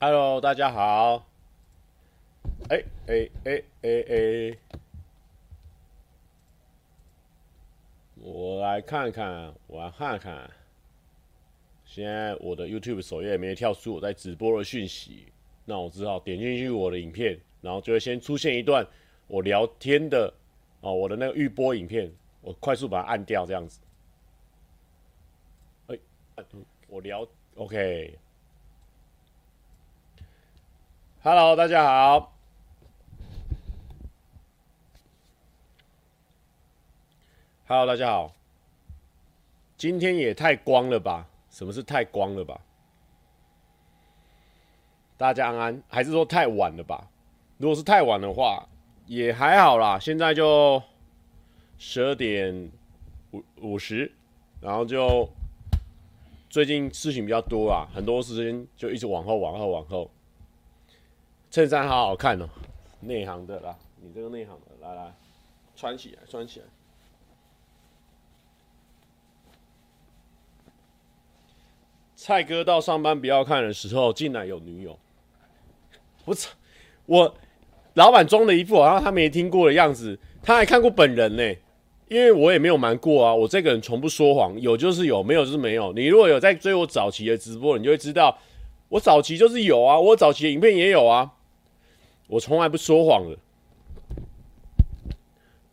Hello，大家好。哎哎哎哎哎，我来看看，我来看看。现在我的 YouTube 首页没跳出我在直播的讯息，那我只好点进去我的影片，然后就会先出现一段我聊天的哦，我的那个预播影片，我快速把它按掉，这样子。哎，我聊 OK。Hello，大家好。Hello，大家好。今天也太光了吧？什么是太光了吧？大家安安，还是说太晚了吧？如果是太晚的话，也还好啦。现在就十二点五五十，然后就最近事情比较多啊，很多时间就一直往后、往后、往后。衬衫好好看哦，内行的啦，你这个内行的，来来，穿起来，穿起来。蔡哥到上班不要看的时候，竟然有女友。我操！我老板装的一副好像他没听过的样子，他还看过本人呢。因为我也没有瞒过啊，我这个人从不说谎，有就是有，没有就是没有。你如果有在追我早期的直播，你就会知道，我早期就是有啊，我早期的影片也有啊，我从来不说谎的。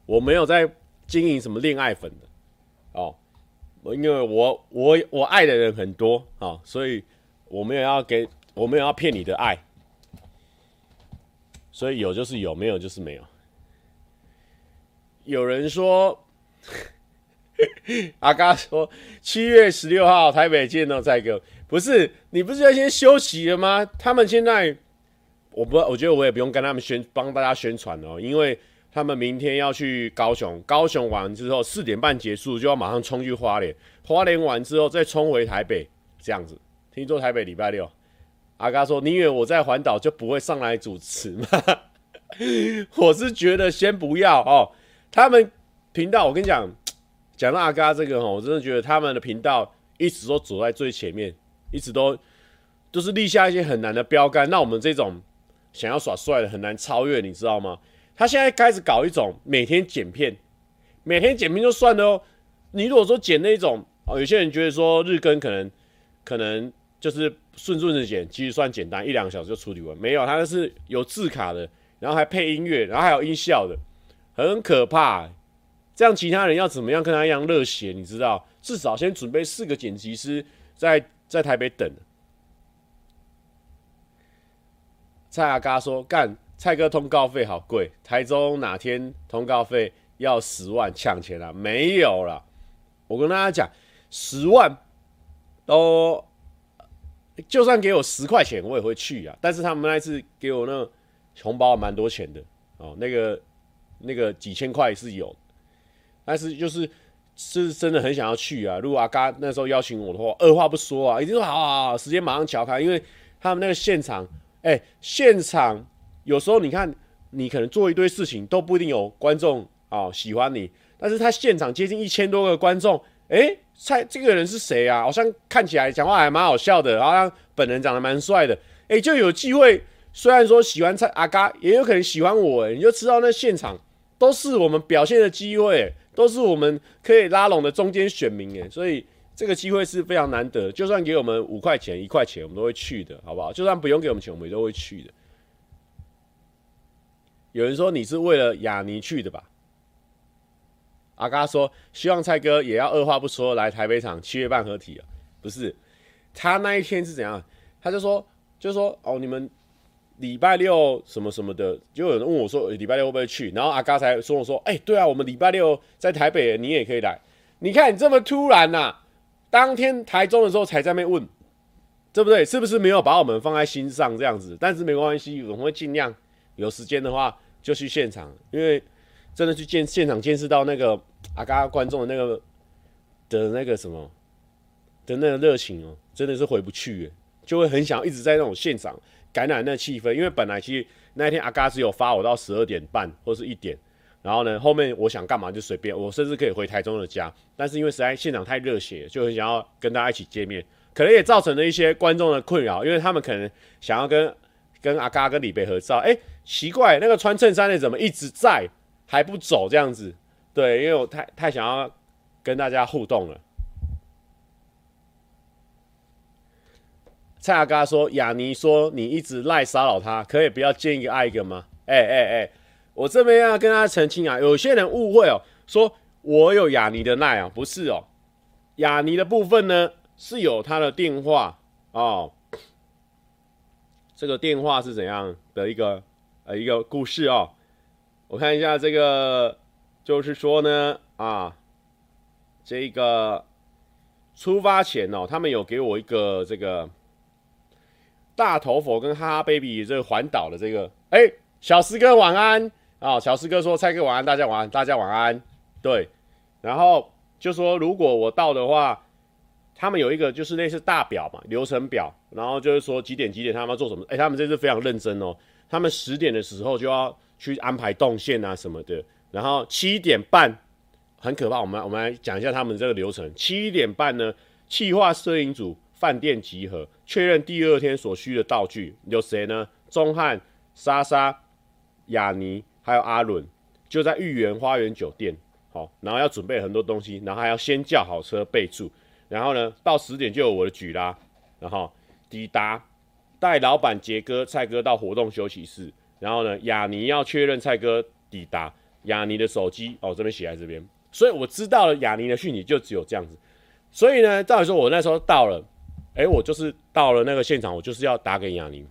我没有在经营什么恋爱粉的，哦。因为我我我爱的人很多啊、所以我没有要给，我没有要骗你的爱，所以有就是有，没有就是没有。有人说，阿嘎说七月十六号台北见到蔡哥，不是你不是要先休息了吗？他们现在，我不，我觉得我也不用跟他们宣帮大家宣传哦，因为。他们明天要去高雄，高雄完之后四点半结束，就要马上冲去花莲，花莲完之后再冲回台北，这样子。听说台北礼拜六，阿嘎说：“你以为我在环岛就不会上来主持吗？” 我是觉得先不要哦。他们频道，我跟你讲，讲到阿嘎这个哦，我真的觉得他们的频道一直都走在最前面，一直都都是立下一些很难的标杆。那我们这种想要耍帅的很难超越，你知道吗？他现在开始搞一种每天剪片，每天剪片就算了哦。你如果说剪那种哦，有些人觉得说日更可能可能就是顺顺的剪，其实算简单，一两个小时就处理完。没有，他那是有字卡的，然后还配音乐，然后还有音效的，很可怕。这样其他人要怎么样跟他一样热血？你知道，至少先准备四个剪辑师在在台北等。蔡阿嘎说干。蔡哥通告费好贵，台中哪天通告费要十万抢钱了？没有了。我跟大家讲，十万都就算给我十块钱，我也会去啊。但是他们那次给我那红包蛮多钱的哦，那个那个几千块是有，但是就是是真的很想要去啊。如果阿嘎那时候邀请我的话，二话不说啊，一定说好好好，时间马上乔开，因为他们那个现场，哎、现场。有时候你看，你可能做一堆事情都不一定有观众啊、哦、喜欢你，但是他现场接近一千多个观众，诶，猜这个人是谁啊？好像看起来讲话还蛮好笑的，好像本人长得蛮帅的，诶，就有机会。虽然说喜欢蔡阿嘎，也有可能喜欢我，你就知道那现场都是我们表现的机会，都是我们可以拉拢的中间选民，诶，所以这个机会是非常难得。就算给我们五块钱、一块钱，我们都会去的，好不好？就算不用给我们钱，我们也都会去的。有人说你是为了亚尼去的吧？阿嘎说希望蔡哥也要二话不说来台北场七月半合体啊，不是，他那一天是怎样？他就说，就说哦，你们礼拜六什么什么的，就有人问我说礼拜六会不会去？然后阿嘎才说我说，哎、对啊，我们礼拜六在台北，你也可以来。你看你这么突然呐、啊，当天台中的时候才在那边问，对不对？是不是没有把我们放在心上这样子？但是没关系，我们会尽量有时间的话。就去现场，因为真的去见现场见识到那个阿嘎观众的那个的那个什么的那个热情哦，真的是回不去，就会很想一直在那种现场感染那气氛。因为本来其实那一天阿嘎只有发我到十二点半或是一点，然后呢后面我想干嘛就随便，我甚至可以回台中的家，但是因为实在现场太热血，就很想要跟大家一起见面，可能也造成了一些观众的困扰，因为他们可能想要跟跟阿嘎跟李贝合照，哎、奇怪，那个穿衬衫的怎么一直在还不走这样子？对，因为我太太想要跟大家互动了。蔡阿嘎说：“雅尼说你一直赖骚扰他，可以不要见一个爱一个吗？”哎哎哎，我这边要跟大家澄清啊，有些人误会哦，说我有雅尼的赖啊，不是哦，雅尼的部分呢是有他的电话哦，这个电话是怎样的一个呃一个故事哦？我看一下这个，就是说呢啊，这个出发前哦，他们有给我一个这个。大头佛跟哈哈 baby 这个环岛的这个，哎、小师哥晚安啊！小师哥说蔡哥晚安，大家晚安，大家晚安。对，然后就说如果我到的话，他们有一个就是类似大表嘛，流程表，然后就是说几点几点他们要做什么。哎、他们这次非常认真哦，他们十点的时候就要去安排动线啊什么的，然后七点半很可怕，我们我们来讲一下他们这个流程。七点半呢，企划摄影组。饭店集合，确认第二天所需的道具有谁呢？钟汉、莎莎、雅尼还有阿伦，就在御园花园酒店。好，然后要准备很多东西，然后还要先叫好车备注。然后呢，到十点就有我的举啦。然后抵达，带老板杰哥、蔡哥到活动休息室。然后呢，雅尼要确认蔡哥抵达，雅尼的手机哦，这边写在这边，所以我知道了雅尼的讯息就只有这样子。所以呢，照理说我那时候到了。哎、我就是到了那个现场，我就是要打给亚宁，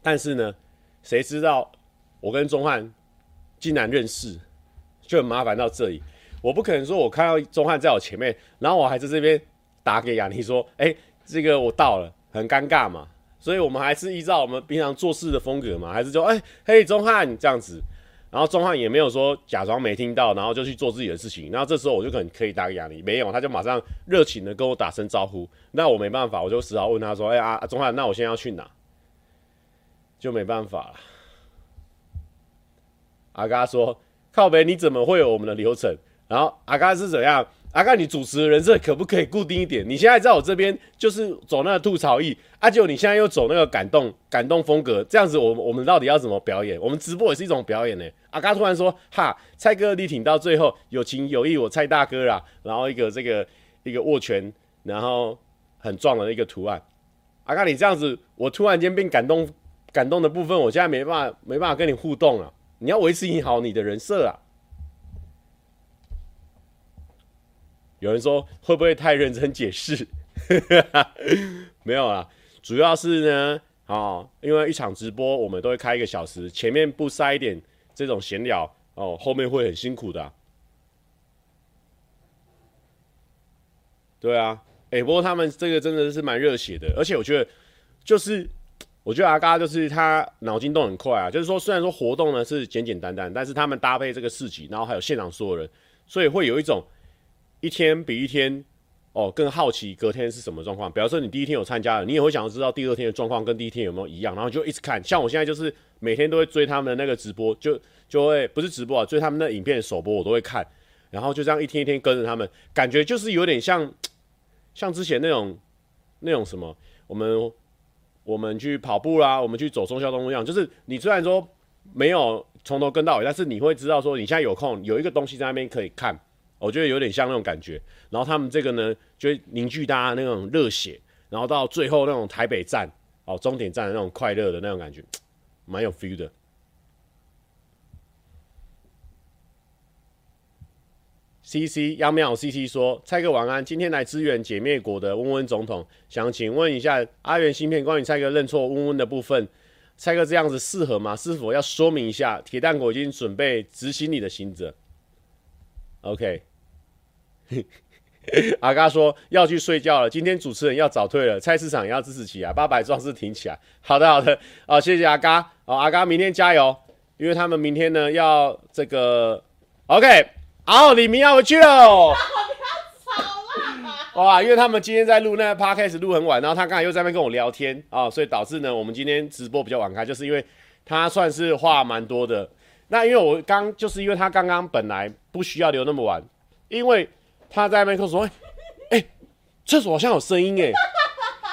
但是呢，谁知道我跟钟汉竟然认识，就很麻烦到这里。我不可能说我看到钟汉在我前面，然后我还在这边打给亚尼说，哎、这个我到了，很尴尬嘛。所以我们还是依照我们平常做事的风格嘛，还是说，哎、嘿，钟汉这样子。然后钟汉也没有说假装没听到，然后就去做自己的事情。然后这时候我就可能可以打给亚尼，没有，他就马上热情的跟我打声招呼。那我没办法，我就只好问他说：“哎、欸、啊，钟汉，那我现在要去哪？”就没办法了。阿嘎说：“靠北，你怎么会有我们的流程？”然后阿嘎是怎样？阿嘎，你主持的人设可不可以固定一点？你现在在我这边就是走那个吐槽艺，阿、啊、九你现在又走那个感动感动风格，这样子我我们到底要怎么表演？我们直播也是一种表演呢。阿嘎突然说：“哈，蔡哥你挺到最后，有情有义，我蔡大哥啦。”然后一个这个一个握拳，然后很壮的一个图案。阿嘎，你这样子，我突然间变感动感动的部分，我现在没办法没办法跟你互动了。你要维持你好你的人设啊。有人说会不会太认真解释？没有啦，主要是呢，哦，因为一场直播我们都会开一个小时，前面不塞一点这种闲聊哦，后面会很辛苦的啊。对啊，哎，不过他们这个真的是蛮热血的，而且我觉得就是，我觉得阿嘎就是他脑筋动很快啊，就是说虽然说活动呢是简简单单，但是他们搭配这个市集，然后还有现场所有人，所以会有一种。一天比一天哦更好奇，隔天是什么状况？比方说你第一天有参加了，你也会想要知道第二天的状况跟第一天有没有一样，然后就一直看。像我现在就是每天都会追他们的那个直播，就就会不是直播啊，追他们的影片首播我都会看，然后就这样一天一天跟着他们，感觉就是有点像像之前那种那种什么，我们我们去跑步啦，我们去走松孝东路一样，就是你虽然说没有从头跟到尾，但是你会知道说你现在有空有一个东西在那边可以看。我觉得有点像那种感觉，然后他们这个呢，就凝聚大家那种热血，然后到最后那种台北站哦，终点站的那种快乐的那种感觉，蛮有 feel 的。C C 央庙 C C 说：“蔡哥晚安，今天来支援解灭国的温温总统，想请问一下阿元芯片关于蔡哥认错温温的部分，蔡哥这样子适合吗？是否要说明一下？铁蛋国已经准备执行你的行者。” OK，阿嘎说要去睡觉了。今天主持人要早退了，菜市场也要支持起来，八百壮士挺起来。好的，好的，好，谢谢阿嘎。好，阿嘎明天加油，因为他们明天呢要这个 OK。好，李明要回去 了。哇，因为他们今天在录那个 Podcast 录很晚，然后他刚才又在那边跟我聊天啊，所以导致呢我们今天直播比较晚开，就是因为他算是话蛮多的。那因为我刚就是因为他刚刚本来不需要留那么晚，因为他在那边说：“ 哎、欸，厕、欸、所好像有声音哎。”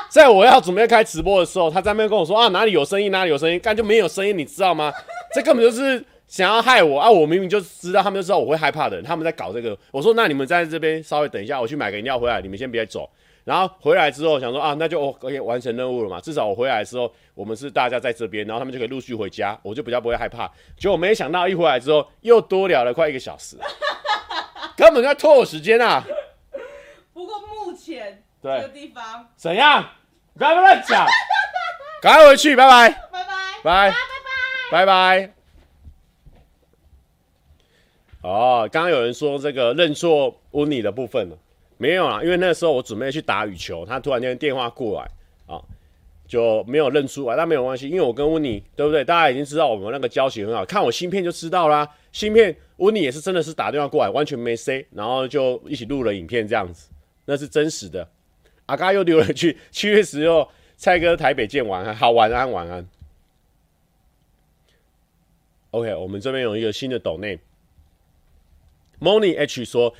在我要准备开直播的时候，他在那边跟我说啊，哪里有声音，哪里有声音，干就没有声音，你知道吗？这根本就是想要害我啊！我明明就知道，他们就知道我会害怕的人，他们在搞这个。我说那你们在这边稍微等一下，我去买个饮料回来，你们先别走。然后回来之后想说啊，那就哦可以完成任务了嘛，至少我回来的时候，我们是大家在这边，然后他们就可以陆续回家，我就比较不会害怕。结果没想到一回来之后，又多聊了快一个小时，根本在拖我时间啊！不过目前这个地方怎样？不要乱讲，赶快回去，拜拜，拜拜，拜拜，拜拜。哦，刚刚有人说这个认错温妮的部分了，没有啦，因为那时候我准备去打羽球，他突然间电话过来啊，就没有认出来，但没有关系，因为我跟温妮对不对？大家已经知道我们那个交情很好，看我芯片就知道啦。芯片温妮也是真的是打电话过来，完全没 say，然后就一起录了影片这样子，那是真实的。阿嘎又留了一句：“七月十六，蔡哥台北见，晚安，好，晚安，晚安。” OK，我们这边有一个新的抖内，Moni H 说：“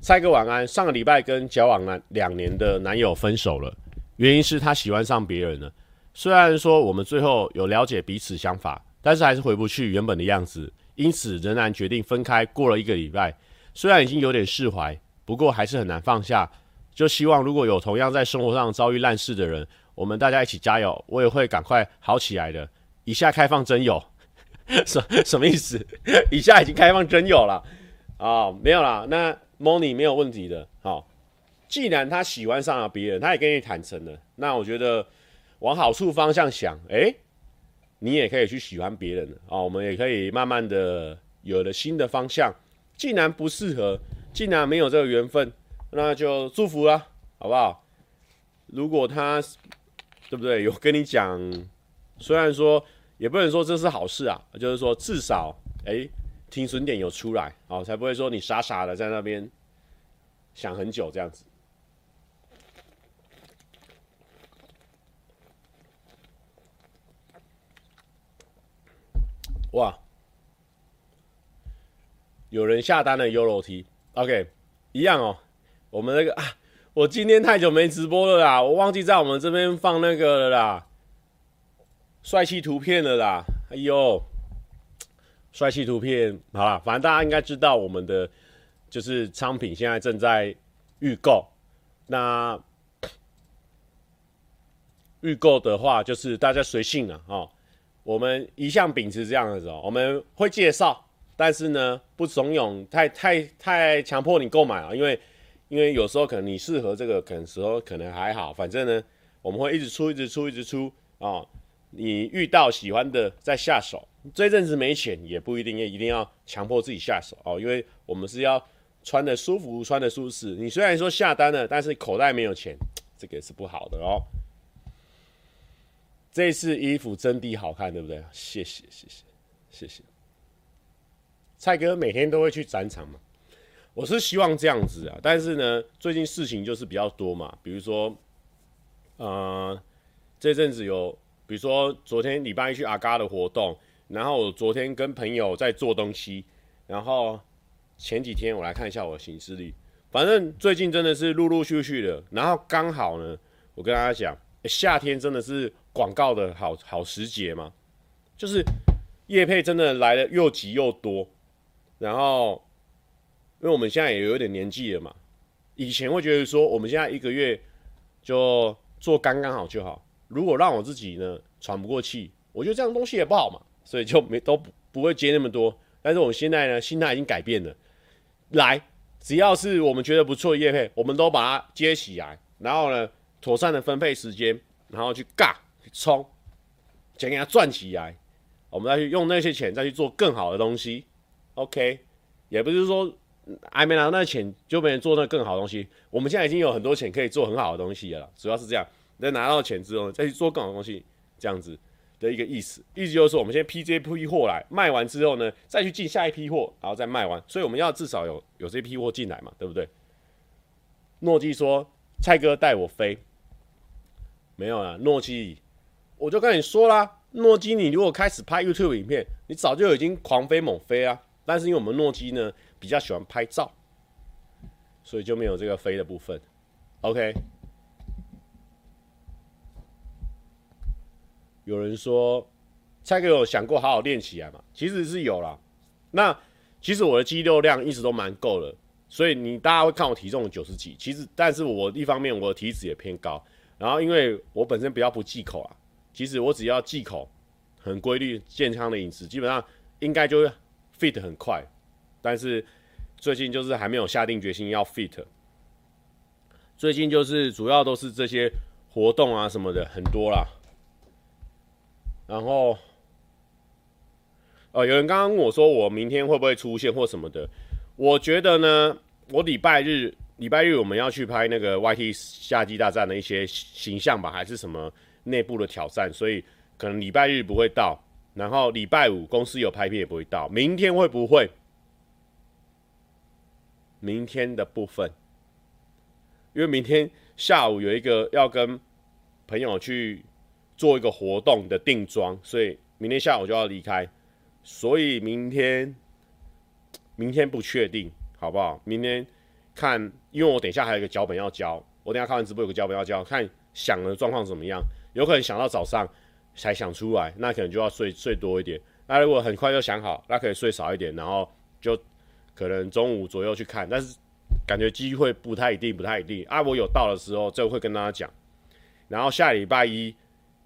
蔡哥晚安，上个礼拜跟交往了两年的男友分手了，原因是他喜欢上别人了。虽然说我们最后有了解彼此想法，但是还是回不去原本的样子，因此仍然决定分开。过了一个礼拜，虽然已经有点释怀，不过还是很难放下。”就希望如果有同样在生活上遭遇烂事的人，我们大家一起加油，我也会赶快好起来的。以下开放真友，什什么意思？以下已经开放真友了、哦，没有啦。那 Moni 没有问题的。好、既然他喜欢上了别人，他也跟你坦诚了，那我觉得往好处方向想，诶，你也可以去喜欢别人啊、我们也可以慢慢的有了新的方向。既然不适合，既然没有这个缘分。那就祝福了，好不好？如果他对不对有跟你讲，虽然说也不能说这是好事啊，就是说至少哎，停损点有出来，好，才不会说你傻傻的在那边想很久这样子。哇，有人下单了 YOLOT，OK，一样哦。我们那个啊，我今天太久没直播了啦，我忘记在我们这边放那个了啦，帅气图片了啦。哎呦，帅气图片，好了，反正大家应该知道我们的就是商品现在正在预购。那预购的话，就是大家随性了哦。我们一向秉持这样的哦，我们会介绍，但是呢，不怂恿太太太强迫你购买啊，因为。因为有时候可能你适合这个，可能时候可能还好，反正呢，我们会一直出，一直出，一直出啊、哦。你遇到喜欢的再下手，这阵子没钱也不一定要一定要强迫自己下手哦，因为我们是要穿得舒服，穿得舒适。你虽然说下单了，但是口袋没有钱，这个也是不好的哦。这次衣服真的好看，对不对？谢谢，谢谢，谢谢。蔡哥每天都会去展场嘛。我是希望这样子啊，但是呢，最近事情就是比较多嘛，比如说，呃，这阵子有，比如说昨天礼拜一去阿嘎的活动，然后我昨天跟朋友在做东西，然后前几天我来看一下我的行事历，反正最近真的是陆陆续续的，然后刚好呢，我跟大家讲，夏天真的是广告的好好时节嘛，就是叶配真的来的又急又多，然后。因为我们现在也有点年纪了嘛，以前会觉得说我们现在一个月就做刚刚好就好。如果让我自己呢喘不过气，我觉得这样东西也不好嘛，所以就没都不不会接那么多。但是我们现在呢心态已经改变了，来，只要是我们觉得不错的业配，我们都把它接起来，然后呢妥善的分配时间，然后去尬去冲，钱给它赚起来，我们再去用那些钱再去做更好的东西。OK，也不是说。还没拿到那钱，就没人做那更好的东西。我们现在已经有很多钱可以做很好的东西了，主要是这样。等拿到钱之后，再去做更好的东西，这样子的一个意思。意思就是说，我们先批这批货来，卖完之后呢，再去进下一批货，然后再卖完。所以我们要至少有有这批货进来嘛，对不对？诺基说：“蔡哥带我飞。”没有啊，诺基，我就跟你说啦，诺基，你如果开始拍 YouTube 影片，你早就已经狂飞猛飞啊。但是因为我们诺基呢。比较喜欢拍照，所以就没有这个飞的部分。OK，有人说蔡哥有想过好好练起来嘛？其实是有啦。那其实我的肌肉量一直都蛮够的，所以你大家会看我体重九十几，其实但是我一方面我的体脂也偏高，然后因为我本身比较不忌口啊，其实我只要忌口，很规律健康的饮食，基本上应该就会 fit 很快。但是最近就是还没有下定决心要 fit。最近就是主要都是这些活动啊什么的很多啦。然后，哦，有人刚刚问我说我明天会不会出现或什么的？我觉得呢，我礼拜日礼拜日我们要去拍那个 YT 夏季大战的一些形象吧，还是什么内部的挑战，所以。可能礼拜日不会到，然后礼拜五公司有拍片也不会到。明天会不会？明天的部分，因为明天下午有一个要跟朋友去做一个活动的定妆，所以明天下午就要离开，所以明天明天不确定，好不好？明天看，因为我等一下还有一个脚本要交，我等下看完直播有个脚本要交，看想的状况怎么样，有可能想到早上。才想出来，那可能就要睡睡多一点。那如果很快就想好，那可以睡少一点，然后就可能中午左右去看。但是感觉机会不太一定，不太一定。啊，我有到的时候就会跟大家讲。然后下礼拜一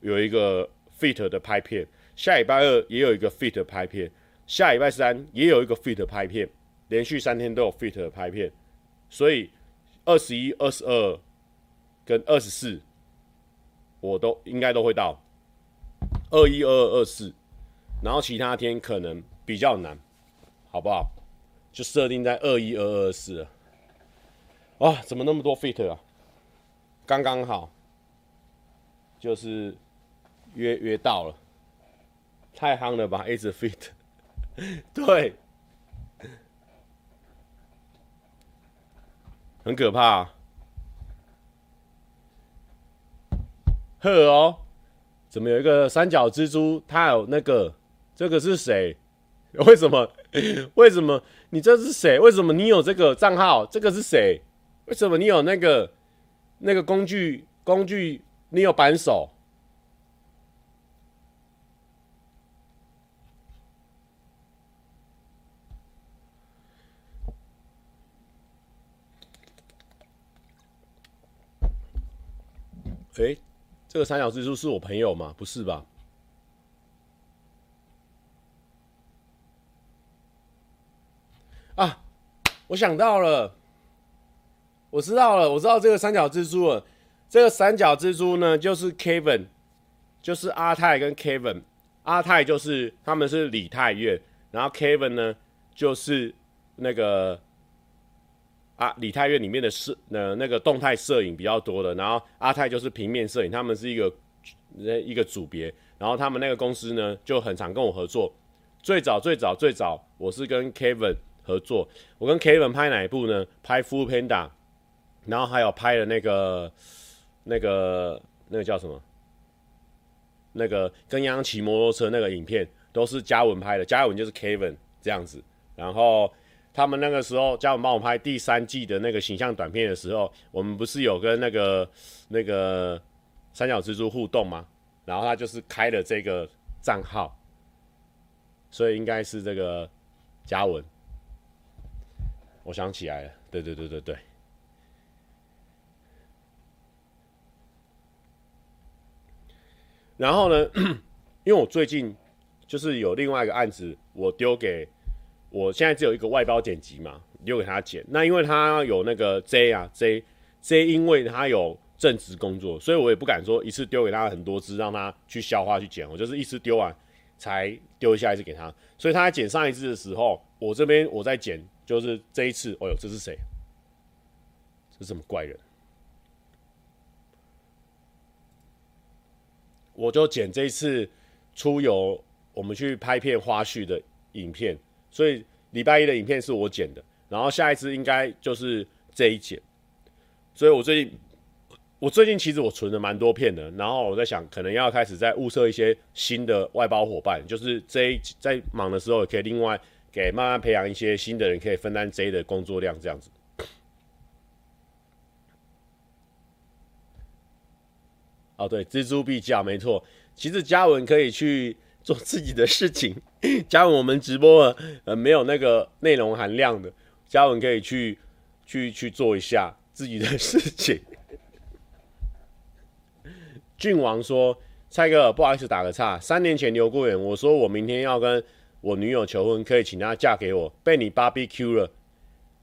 有一个 fit 的拍片，下礼拜二也有一个 fit 的拍片，下礼拜三也有一个 fit 的拍片，连续三天都有 fit 的拍片。所以二十一、二十二跟二十四，我都应该都会到。二一、二二、二四，然后其他天可能比较难，好不好？就设定在二一、二二、二四。哇，怎么那么多 fit 啊？刚刚好，就是约约到了，太夯了吧？一直 fit，对，很可怕啊。呵哦。怎么有一个三角蜘蛛？它有那个，这个是谁？为什么？为什么你这是谁？为什么你有这个账号？这个是谁？为什么你有那个那个工具？工具你有扳手？诶。这个三角蜘蛛是我朋友吗？不是吧？啊，我想到了，我知道了，我知道这个三角蜘蛛了。这个三角蜘蛛呢，就是 Kevin，就是阿泰跟 Kevin。阿泰就是他们是李泰院，然后 Kevin 呢，就是那个。啊，李泰院里面的摄呃那个动态摄影比较多的，然后阿泰就是平面摄影，他们是一个一个组别，然后他们那个公司呢就很常跟我合作。最早最早最早，我是跟 Kevin 合作，我跟 Kevin 拍哪一部呢？拍 Full Panda 然后还有拍的那个那个那个叫什么？那个跟洋洋骑摩托车那个影片都是嘉文拍的，嘉文就是 Kevin 这样子，然后。他们那个时候叫我帮我拍第三季的那个形象短片的时候，我们不是有跟那个那个三角蜘蛛互动吗？然后他就是开了这个账号，所以应该是这个嘉文。我想起来了，对对对对对。然后呢，因为我最近就是有另外一个案子，我丢给。我现在只有一个外包剪辑嘛，丢给他剪。那因为他有那个 J 啊 J J，因为他有正职工作，所以我也不敢说一次丢给他很多支让他去消化去剪。我就是一次丢完才丢下一次给他。所以他在剪上一次的时候，我这边我在剪，就是这一次。哦呦，这是谁？这是什么怪人？我就剪这一次出游，我们去拍片花絮的影片。所以礼拜一的影片是我剪的，然后下一次应该就是这一剪。所以我最近，我最近其实我存了蛮多片的，然后我在想，可能要开始再物色一些新的外包伙伴，就是这一在忙的时候，也可以另外给慢慢培养一些新的人，可以分担 J 的工作量，这样子。哦，对，蜘蛛必较，没错。其实嘉文可以去做自己的事情。嘉文，我们直播呃没有那个内容含量的，嘉文可以去去去做一下自己的事情。郡王说：“蔡哥，不好意思打个岔，三年前留过言，我说我明天要跟我女友求婚，可以请她嫁给我，被你 BBQ 了。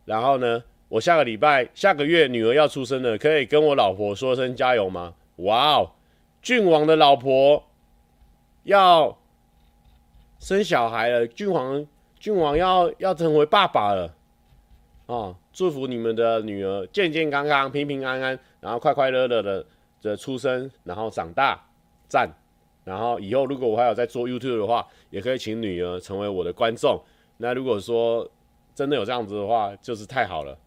然后呢，我下个礼拜、下个月女儿要出生了，可以跟我老婆说声加油吗？哇哦！”郡王的老婆要生小孩了，郡王郡王要要成为爸爸了，哦，祝福你们的女儿健健康康、平平安安，然后快快乐乐的的出生，然后长大，赞。然后以后如果我还有在做 YouTube 的话，也可以请女儿成为我的观众。那如果说真的有这样子的话，就是太好了。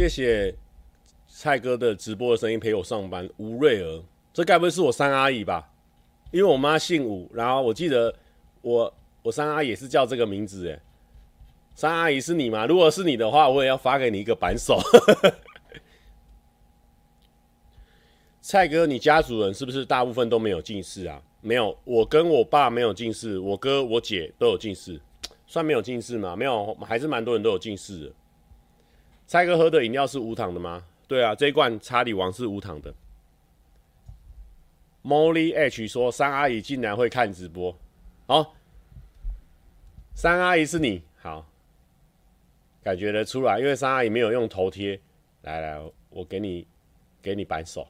谢谢蔡哥的直播的声音陪我上班。吴瑞儿，这该不会是我三阿姨吧？因为我妈姓吴，然后我记得我我三阿姨也是叫这个名字诶。三阿姨是你吗？如果是你的话，我也要发给你一个扳手。蔡哥，你家族人是不是大部分都没有近视啊？没有，我跟我爸没有近视，我哥我姐都有近视，算没有近视吗？没有，还是蛮多人都有近视的。蔡哥喝的饮料是无糖的吗？对啊，这一罐查理王是无糖的。Molly H 说：“三阿姨竟然会看直播，好，三阿姨是你好，感觉得出来，因为三阿姨没有用头贴。来来，我给你给你扳手。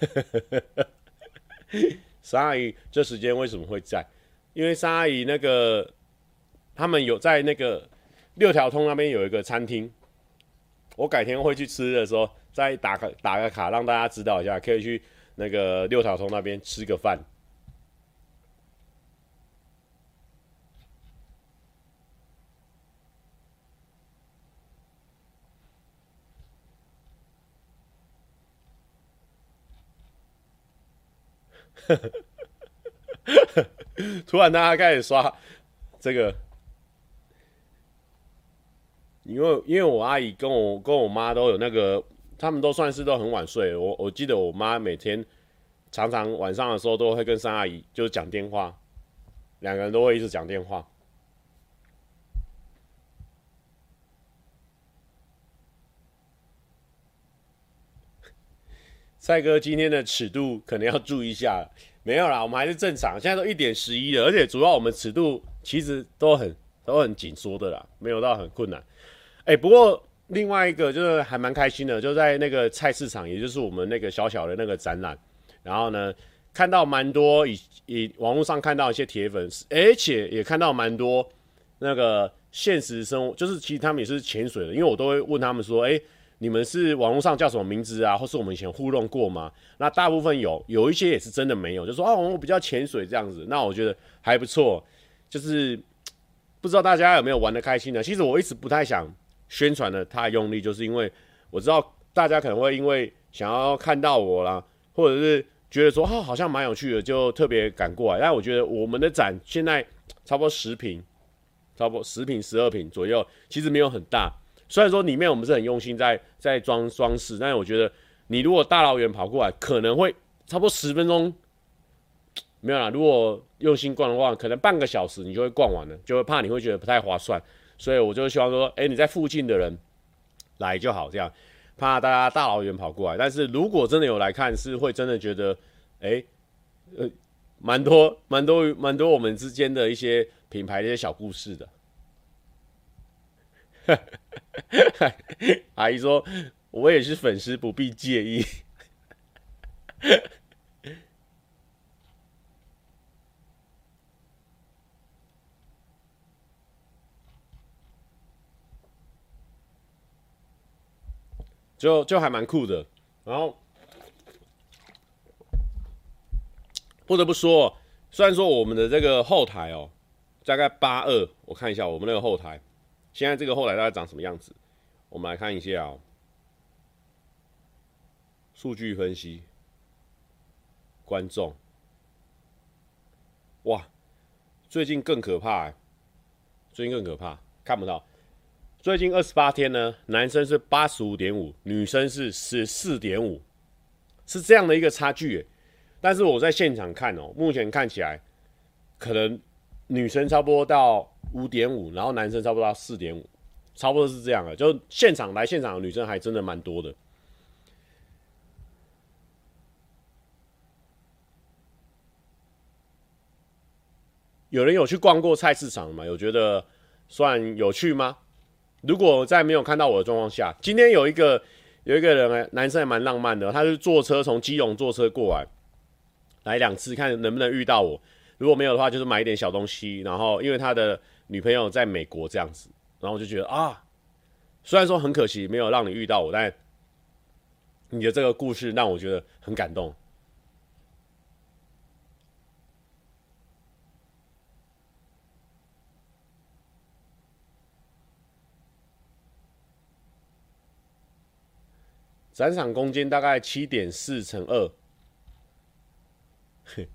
三阿姨这时间为什么会在？因为三阿姨那个。”他们有在那个六条通那边有一个餐厅，我改天会去吃的时候再打个打个卡，让大家知道一下，可以去那个六条通那边吃个饭。突然大家开始刷这个。因为因为我阿姨跟我跟我妈都有那个，他们都算是都很晚睡。我我记得我妈每天常常晚上的时候都会跟三阿姨就讲电话，两个人都会一直讲电话。蔡哥今天的尺度可能要注意一下，没有啦，我们还是正常。现在都一点十一了，而且主要我们尺度其实都很都很紧缩的啦，没有到很困难。哎、不过另外一个就是还蛮开心的，就在那个菜市场，也就是我们那个小小的那个展览，然后呢，看到蛮多以以网络上看到一些铁粉，而且也看到蛮多那个现实生活，就是其实他们也是潜水的，因为我都会问他们说，哎、你们是网络上叫什么名字啊，或是我们以前互动过吗？那大部分有，有一些也是真的没有，就说啊，我比较潜水这样子，那我觉得还不错，就是不知道大家有没有玩得开心呢？其实我一直不太想。宣传的太用力，就是因为我知道大家可能会因为想要看到我啦，或者是觉得说啊好像蛮有趣的，就特别赶过来。但我觉得我们的展现在差不多十平，差不多十平十二平左右，其实没有很大。虽然说里面我们是很用心在在装装饰，但是我觉得你如果大老远跑过来，可能会差不多十分钟没有啦。如果用心逛的话，可能半个小时你就会逛完了，就会怕你会觉得不太划算。所以我就希望说，哎、你在附近的人来就好，这样怕大家大老远跑过来。但是如果真的有来看，是会真的觉得，哎、呃，蛮多蛮多蛮多我们之间的一些品牌的一些小故事的。阿姨说，我也是粉丝，不必介意。就就还蛮酷的，然后不得不说，虽然说我们的这个后台哦，大概八二，我看一下我们那个后台，现在这个后台大概长什么样子？我们来看一下哦。数据分析，观众，哇，最近更可怕欸，最近更可怕，看不到。最近二十八天呢，男生是八十五点五，女生是十四点五，是这样的一个差距。但是我在现场看哦，目前看起来，可能女生差不多到五点五，然后男生差不多到四点五，差不多是这样的。就现场来现场的女生还真的蛮多的。有人有去逛过菜市场吗？有觉得算有趣吗？如果在没有看到我的状况下，今天有一个有一个人，男生还蛮浪漫的，他是坐车从基隆坐车过来。来两次看能不能遇到我，如果没有的话，就是买一点小东西。然后因为他的女朋友在美国这样子，然后我就觉得啊，虽然说很可惜没有让你遇到我，但你的这个故事让我觉得很感动。展场空间大概七点四乘二。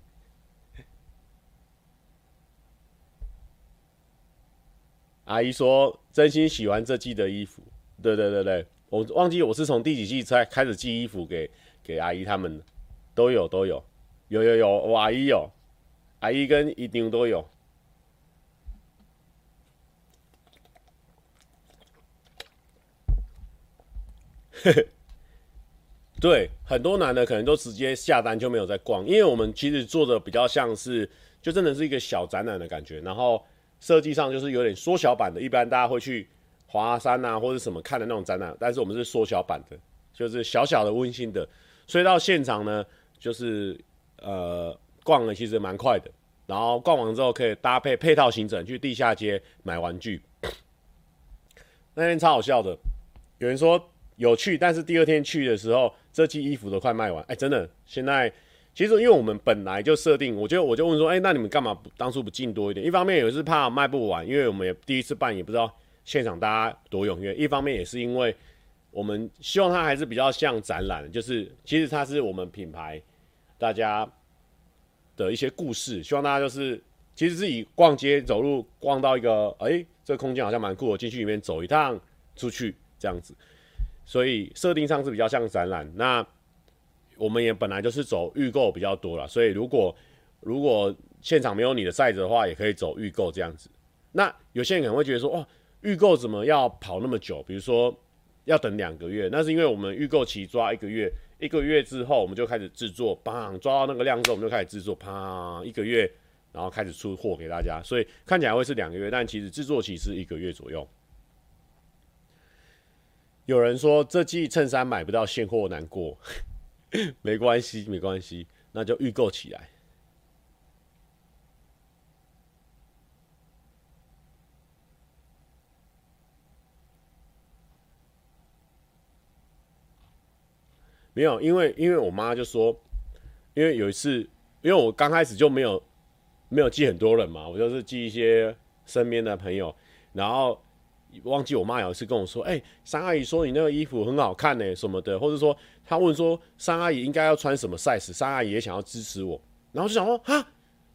阿姨说：“真心喜欢这季的衣服。”对对对对，我忘记我是从第几季才开始寄衣服给给阿姨他们，都有都有，有有有，我阿姨有，阿姨跟姨娘都有。对，很多男的可能都直接下单就没有再逛，因为我们其实做的比较像是，就真的是一个小展览的感觉，然后设计上就是有点缩小版的，一般大家会去华山啊或者什么看的那种展览，但是我们是缩小版的，就是小小的温馨的，所以到现场呢，就是呃逛了其实蛮快的，然后逛完之后可以搭配配套行程去地下街买玩具，那天超好笑的，有人说。有趣，但是第二天去的时候，这季衣服都快卖完。哎，真的，现在其实因为我们本来就设定，我就我就问说，哎，那你们干嘛不当初不进多一点？一方面也是怕卖不完，因为我们也第一次办，也不知道现场大家多踊跃。一方面也是因为我们希望它还是比较像展览，就是其实它是我们品牌大家的一些故事，希望大家就是其实自己逛街走路逛到一个，哎，这个空间好像蛮酷，我进去里面走一趟出去这样子。所以设定上是比较像展览，那我们也本来就是走预购比较多了，所以如果如果现场没有你的 size 的话，也可以走预购这样子。那有些人可能会觉得说，哦，预购怎么要跑那么久？比如说要等两个月，那是因为我们预购期抓一个月，一个月之后我们就开始制作，砰，抓到那个量之后我们就开始制作，砰，一个月，然后开始出货给大家，所以看起来会是两个月，但其实制作期是一个月左右。有人说这季衬衫买不到现货难过，没关系，没关系，那就预购起来。没有，因为因为我妈就说，因为有一次，因为我刚开始就没有没有寄很多人嘛，我就是寄一些身边的朋友，然后。忘记我妈有一次跟我说：“哎、三阿姨说你那个衣服很好看呢，什么的，或者说她问说三阿姨应该要穿什么 size，三阿姨也想要支持我，然后就想说哈，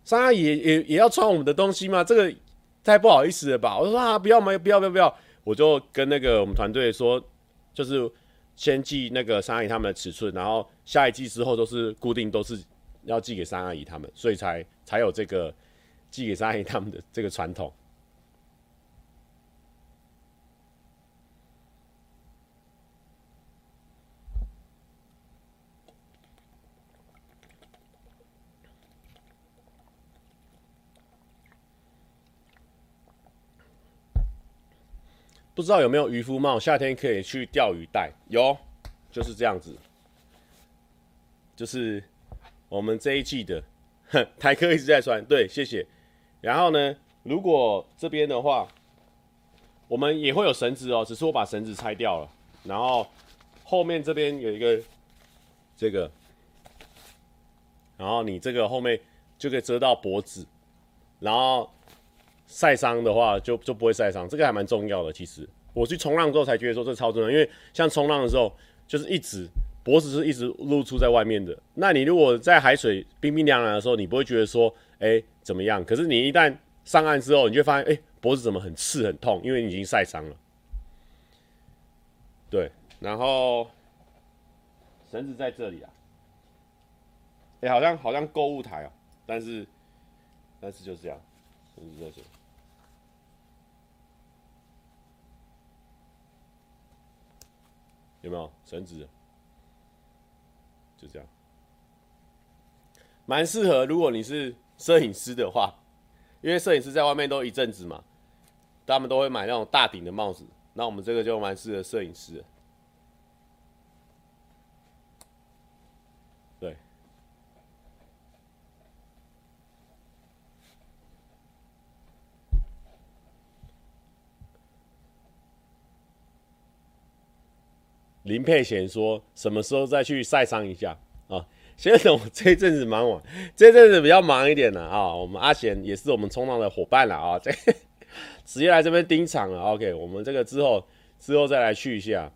三阿姨也也也要穿我们的东西吗？这个太不好意思了吧？我说啊，不要嘛，不要不要不要，我就跟那个我们团队说，就是先寄那个三阿姨他们的尺寸，然后下一季之后都是固定都是要寄给三阿姨他们，所以才才有这个寄给三阿姨他们的这个传统。”不知道有没有渔夫帽？夏天可以去钓鱼戴。有，就是这样子，就是我们这一季的台哥一直在穿。对，谢谢。然后呢，如果这边的话，我们也会有绳子哦，只是我把绳子拆掉了。然后后面这边有一个这个，然后你这个后面就可以遮到脖子，然后晒伤的话就就不会晒伤，这个还蛮重要的。其实我去冲浪之后才觉得说这超重要，因为像冲浪的时候就是一直脖子是一直露出在外面的。那你如果在海水冰冰凉凉的时候，你不会觉得说哎、怎么样？可是你一旦上岸之后，你就发现哎、脖子怎么很刺很痛，因为你已经晒伤了。对，然后绳子在这里啊，哎、好像好像购物台哦、但是但是就是这样，绳子在这里。有没有绳子？就这样，蛮适合。如果你是摄影师的话，因为摄影师在外面都一阵子嘛，他们都会买那种大顶的帽子。那我们这个就蛮适合摄影师。对。林佩贤说：“什么时候再去晒伤一下啊？”现在我这一阵子忙完，这一阵子比较忙一点了啊。我们阿贤也是我们冲浪的伙伴了啊，这 直接来这边盯场了。OK，我们这个之后之后再来去一下。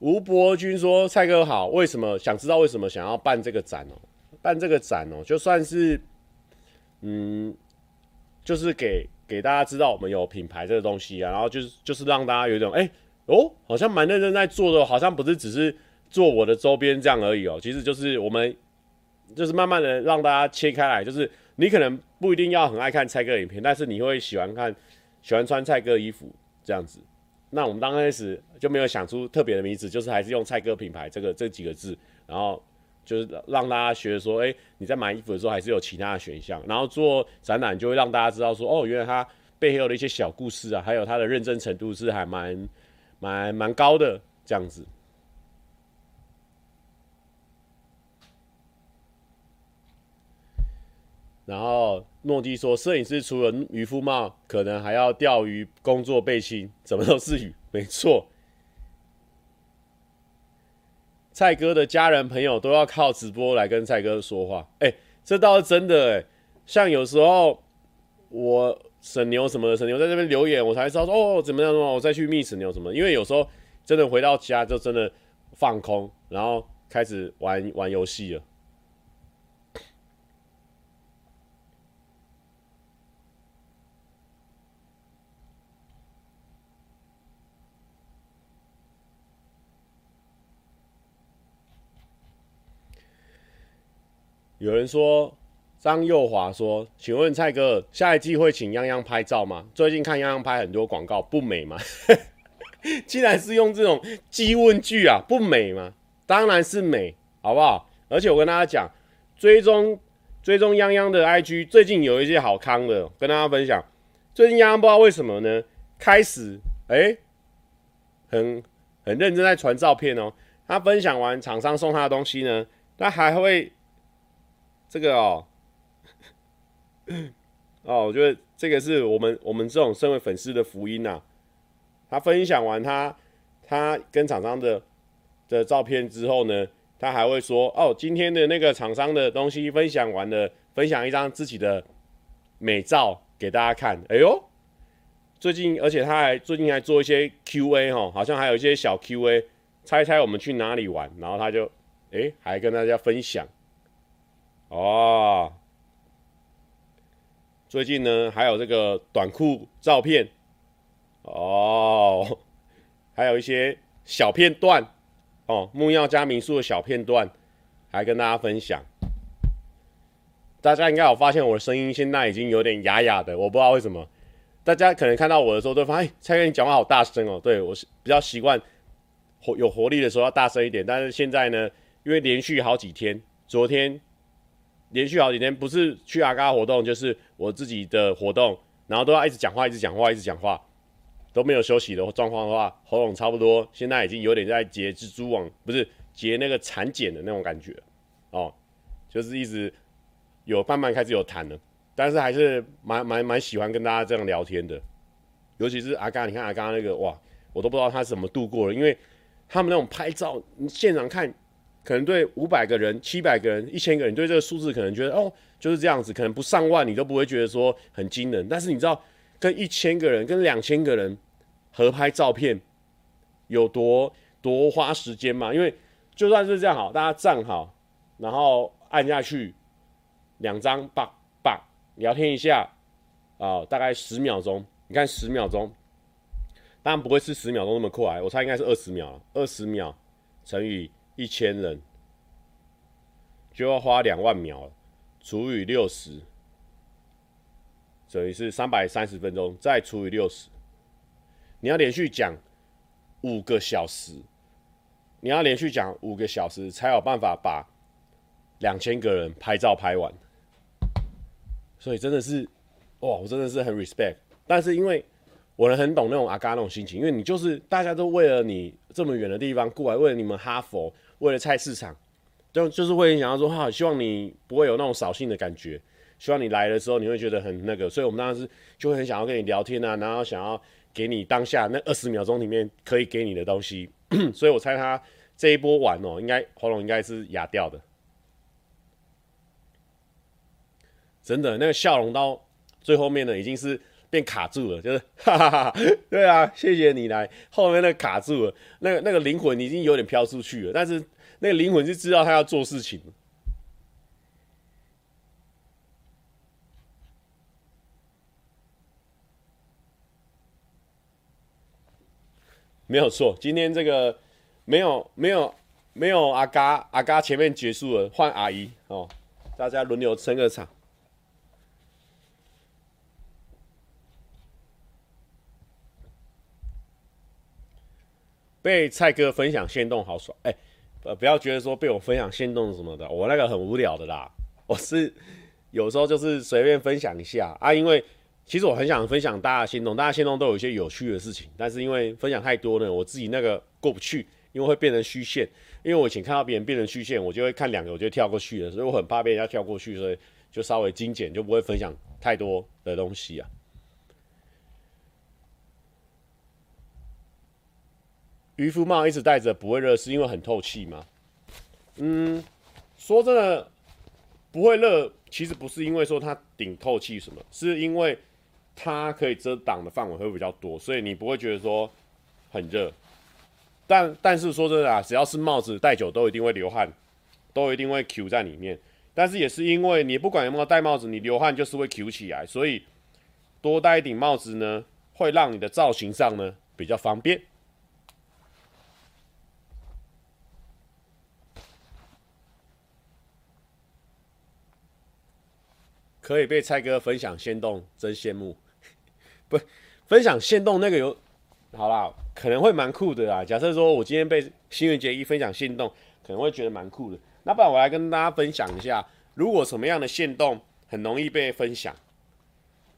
吴伯君说：“蔡哥好，为什么想知道为什么想要办这个展哦？办这个展哦，就算是嗯，就是给给大家知道我们有品牌这个东西啊，然后就是就是让大家有一种哎。”哦，好像蛮认真在做的，好像不是只是做我的周边这样而已哦。其实就是我们，就是慢慢的让大家切开来，就是你可能不一定要很爱看蔡哥影片，但是你会喜欢看、喜欢穿蔡哥衣服这样子。那我们刚开始就没有想出特别的名字，就是还是用蔡哥品牌这个这几个字，然后就是让大家学说，哎，你在买衣服的时候还是有其他的选项。然后做展览就会让大家知道说，哦，原来他背后的一些小故事啊，还有他的认真程度是还蛮。蛮蛮高的这样子，然后诺基说，摄影师除了渔夫帽，可能还要钓鱼工作背心，怎么都是鱼，没错。蔡哥的家人朋友都要靠直播来跟蔡哥说话，哎，这倒是真的哎。像有时候我。沈牛什么的，沈牛在这边留言，我才知道说哦，怎么样怎么样，我再去密沈牛什么。因为有时候真的回到家就真的放空，然后开始玩玩游戏了。有人说。张佑华说：“请问蔡哥，下一季会请泱泱拍照吗？最近看泱泱拍很多广告，不美吗？竟然是用这种激问句啊，不美吗？当然是美，好不好？而且我跟大家讲，追踪追踪泱泱的 IG，最近有一些好康的，跟大家分享。最近泱泱不知道为什么呢，开始哎、很很认真在传照片哦。他分享完厂商送他的东西呢，他还会这个哦。” 哦，我觉得这个是我们我们这种身为粉丝的福音呐、他分享完他他跟厂商的的照片之后呢，他还会说：“哦，今天的那个厂商的东西分享完了，分享一张自己的美照给大家看。”哎呦，最近而且他还最近还做一些 QA 哈，好像还有一些小 QA，猜猜我们去哪里玩？然后他就哎、还跟大家分享哦。最近呢，还有这个短裤照片哦，还有一些小片段哦，木曜加民宿的小片段，还跟大家分享。大家应该有发现我的声音现在已经有点哑哑的，我不知道为什么。大家可能看到我的时候都发现，蔡哥你讲话好大声哦。对，我是比较习惯活有活力的时候要大声一点，但是现在呢，因为连续好几天，昨天。连续好几天，不是去阿嘎活动，就是我自己的活动，然后都要一直讲话，一直讲话，一直讲话，都没有休息的状况的话，喉咙差不多，现在已经有点在结蜘蛛网，不是结那个蚕茧的那种感觉，哦，就是一直有慢慢开始有痰了，但是还是蛮蛮蛮喜欢跟大家这样聊天的，尤其是阿嘎，你看阿嘎那个哇，我都不知道他怎么度过的，因为他们那种拍照，现场看。可能对五百个人、七百个人、一千个人，对这个数字可能觉得哦就是这样子，可能不上万你都不会觉得说很惊人。但是你知道跟一千个人、跟两千个人合拍照片有多多花时间嘛？因为就算是这样好，大家站好，然后按下去，两张棒棒聊天一下啊、大概十秒钟。你看十秒钟，当然不会是十秒钟那么快，我猜应该是二十秒，二十秒乘以一千人，就要花两万秒，除以六十。等于是三百三十分钟，再除以六十，你要连续讲五个小时，你要连续讲五个小时，才有办法把两千个人拍照拍完。所以真的是，哇，我真的是很 respect。但是因为我能很懂那种阿嘎那种心情，因为你就是大家都为了你这么远的地方过来，为了你们哈佛，为了菜市场，就就是会想要说哈，希望你不会有那种扫兴的感觉。希望你来的时候你会觉得很那个，所以我们当时就会很想要跟你聊天啊，然后想要给你当下那二十秒钟里面可以给你的东西，所以我猜他这一波完哦，应该喉咙应该是哑掉的，真的那个笑容到最后面呢已经是变卡住了，就是哈哈哈，对啊，谢谢你来，后面那个卡住了，那个那个灵魂已经有点飘出去了，但是那个灵魂是知道他要做事情。没有错，今天这个没有没有没有阿嘎阿嘎前面结束了，换阿姨哦，大家轮流撑个场。被蔡哥分享限动好爽，哎，呃，不要觉得说被我分享限动什么的，我那个很无聊的啦，我是有时候就是随便分享一下啊，因为。其实我很想分享大家心动，大家心动都有一些有趣的事情，但是因为分享太多呢，我自己那个过不去，因为会变成虚线。因为我以前看到别人变成虚线，我就会看两个，我就跳过去了，所以我很怕被人家跳过去，所以就稍微精简，就不会分享太多的东西啊。渔夫帽一直戴着不会热，是因为很透气吗？嗯，说真的，不会热，其实不是因为说它顶透气什么，是因为。它可以遮挡的范围会比较多，所以你不会觉得说很热。但但是说真的啊，只要是帽子戴久都一定会流汗，都一定会 Q 在里面。但是也是因为你不管有没有戴帽子，你流汗就是会 Q 起来，所以多戴一顶帽子呢，会让你的造型上呢比较方便。可以被蔡哥分享限动，真羡慕。不分享限动那个有，好啦，可能会蛮酷的啦。假设说我今天被新垣结衣分享限动，可能会觉得蛮酷的。那不然我来跟大家分享一下，如果什么样的限动很容易被分享？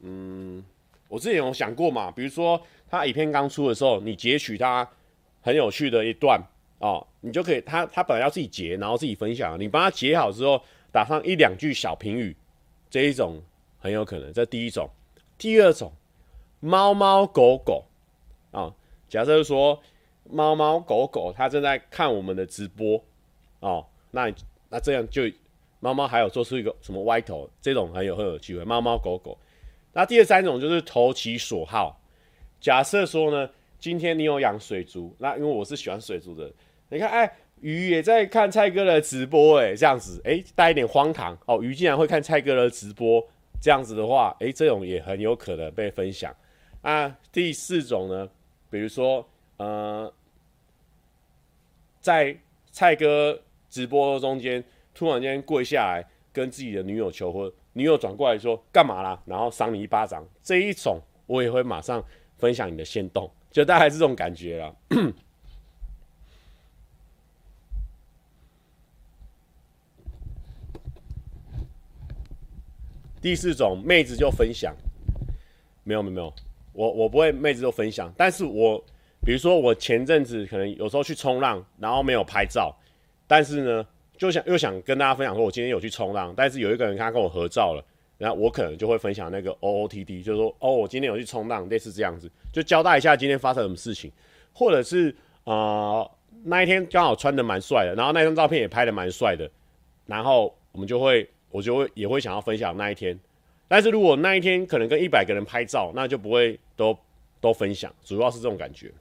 嗯，我之前有想过嘛，比如说他影片刚出的时候，你截取他很有趣的一段哦，你就可以他他本来要自己截，然后自己分享，你帮他截好之后，打上一两句小评语，这一种很有可能。这第一种，第二种。猫猫狗狗啊，假设说猫猫狗狗它正在看我们的直播哦，那那这样就猫猫还有做出一个什么歪头，这种很有很有机会。猫猫狗狗，那第三种就是投其所好。假设说呢，今天你有养水族，那因为我是喜欢水族的，你看哎，鱼也在看蔡哥的直播，哎，这样子哎，带一点荒唐哦，鱼竟然会看蔡哥的直播，这样子的话，哎，这种也很有可能被分享。啊，第四种呢，比如说，呃，在蔡哥直播中间突然间跪下来跟自己的女友求婚，女友转过来说干嘛啦？然后赏你一巴掌，这一种我也会马上分享你的限动，就大概是这种感觉啦。第四种妹子就分享，没有没有没有。我我不会妹子就分享，但是我比如说我前阵子可能有时候去冲浪，然后没有拍照，但是呢就想又想跟大家分享说，我今天有去冲浪，但是有一个人他跟我合照了，然后我可能就会分享那个 OOTD，就是说哦我今天有去冲浪，类似这样子，就交代一下今天发生什么事情，或者是呃那一天刚好穿的蛮帅的，然后那张照片也拍的蛮帅的，然后我们就会我就会也会想要分享那一天。但是如果那一天可能跟一百个人拍照，那就不会都都分享，主要是这种感觉。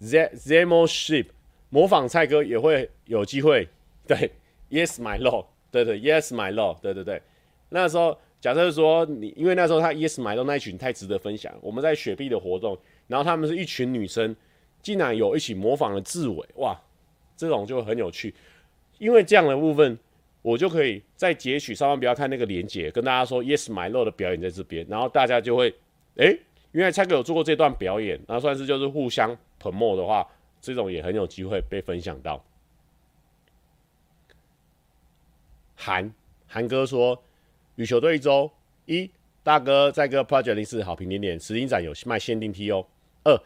Z Zemo Ship 模仿蔡哥也会有机会，对，Yes my lord，对对，Yes my lord，对对对。那时候假设说你，因为那时候他 Yes my lord 那一群太值得分享，我们在雪碧的活动，然后他们是一群女生。竟然有一起模仿了志伟，哇，这种就很有趣。因为这样的部分，我就可以再截取，稍微不要看那个连接，跟大家说 Yes My Love 的表演在这边，然后大家就会，哎、原来蔡哥有做过这段表演，然后算是就是互相 promo 的话，这种也很有机会被分享到。韩韩哥说，羽球队一周一大哥在个 Project 04好评点点，石英展有卖限定 T 哦。二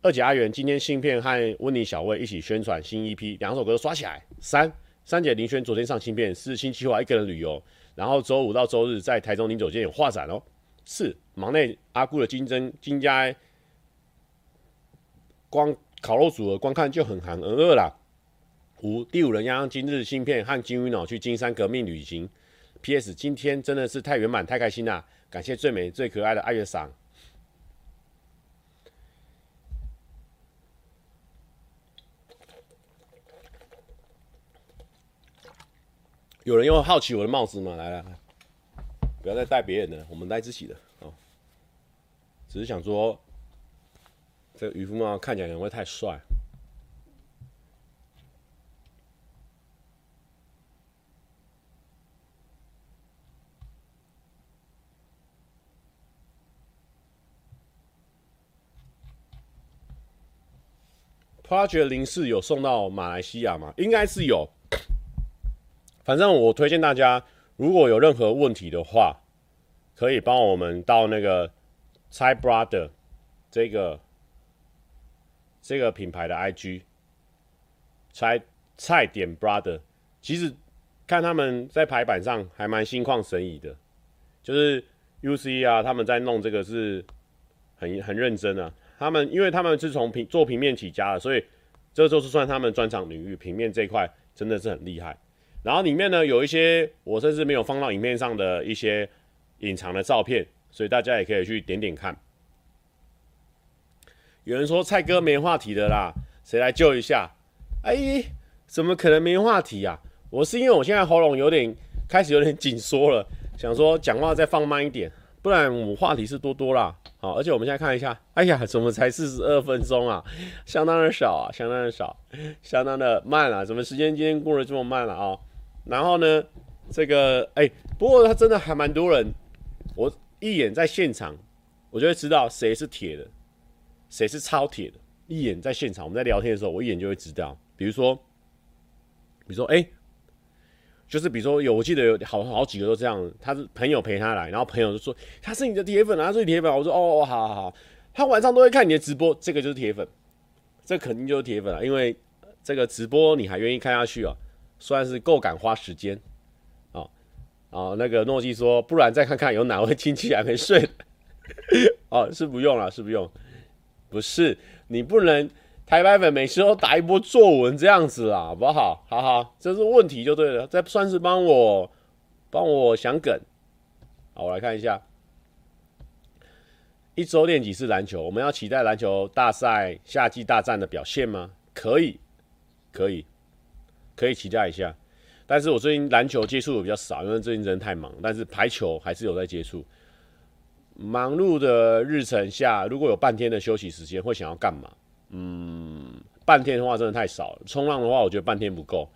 二姐阿元今天新片和温妮小魏一起宣传新 EP，两首歌都刷起来。三三姐林轩昨天上新片，是星期五一个人旅游，然后周五到周日在台中临酒店有画展哦。四忙内阿姑的金针金家光烤肉组合观看就很寒而饿啦。五第五人央今日新片和金鱼脑去金山革命旅行。P.S. 今天真的是太圆满太开心啦！感谢最美最可爱的爱月赏。有人又好奇我的帽子吗？来来来，不要再戴别人的，我们戴自己的哦。只是想说，这个渔夫帽看起来可能会太帅。Project 04有送到马来西亚吗？应该是有。反正我推荐大家，如果有任何问题的话，可以帮我们到那个蔡 brother 这个这个品牌的 IG，菜菜点 brother，其实看他们在排版上还蛮心旷神怡的，就是 UC 啊，他们在弄这个是很很认真啊。他们因为他们是从平做平面起家的，所以这就是算他们专长领域，平面这一块真的是很厉害。然后里面呢，有一些我甚至没有放到影片上的一些隐藏的照片，所以大家也可以去点点看。有人说蔡哥没话题的啦，谁来救一下？哎，怎么可能没话题啊？我是因为我现在喉咙有点开始有点紧缩了，想说讲话再放慢一点，不然我话题是多多啦。好，而且我们现在看一下，哎呀，怎么才四十二分钟啊？相当的少啊，相当的少，相当的慢啊！怎么时间今天过得这么慢了啊？然后呢，这个哎、不过他真的还蛮多人，我一眼在现场，我就会知道谁是铁的，谁是超铁的。一眼在现场，我们在聊天的时候，我一眼就会知道。比如说，比如说，哎、就是比如说有，我记得有好好几个都这样，他是朋友陪他来，然后朋友就说他是你的铁粉啊，他是铁粉啊。我说哦，好好好，他晚上都会看你的直播，这个就是铁粉，这肯定就是铁粉了，因为这个直播你还愿意看下去啊。算是够敢花时间，哦哦，那个诺基说，不然再看看有哪位亲戚还没睡，哦，是不用了，是不用，不是你不能台白粉每次都打一波作文这样子啦，好不好？好好，这是问题就对了，这算是帮我帮我想梗，好，我来看一下，一周练几次篮球？我们要期待篮球大赛夏季大战的表现吗？可以，可以。可以期待一下，但是我最近篮球接触的比较少，因为最近人太忙。但是排球还是有在接触。忙碌的日程下，如果有半天的休息时间，会想要干嘛？嗯，半天的话真的太少了。冲浪的话，我觉得半天不够，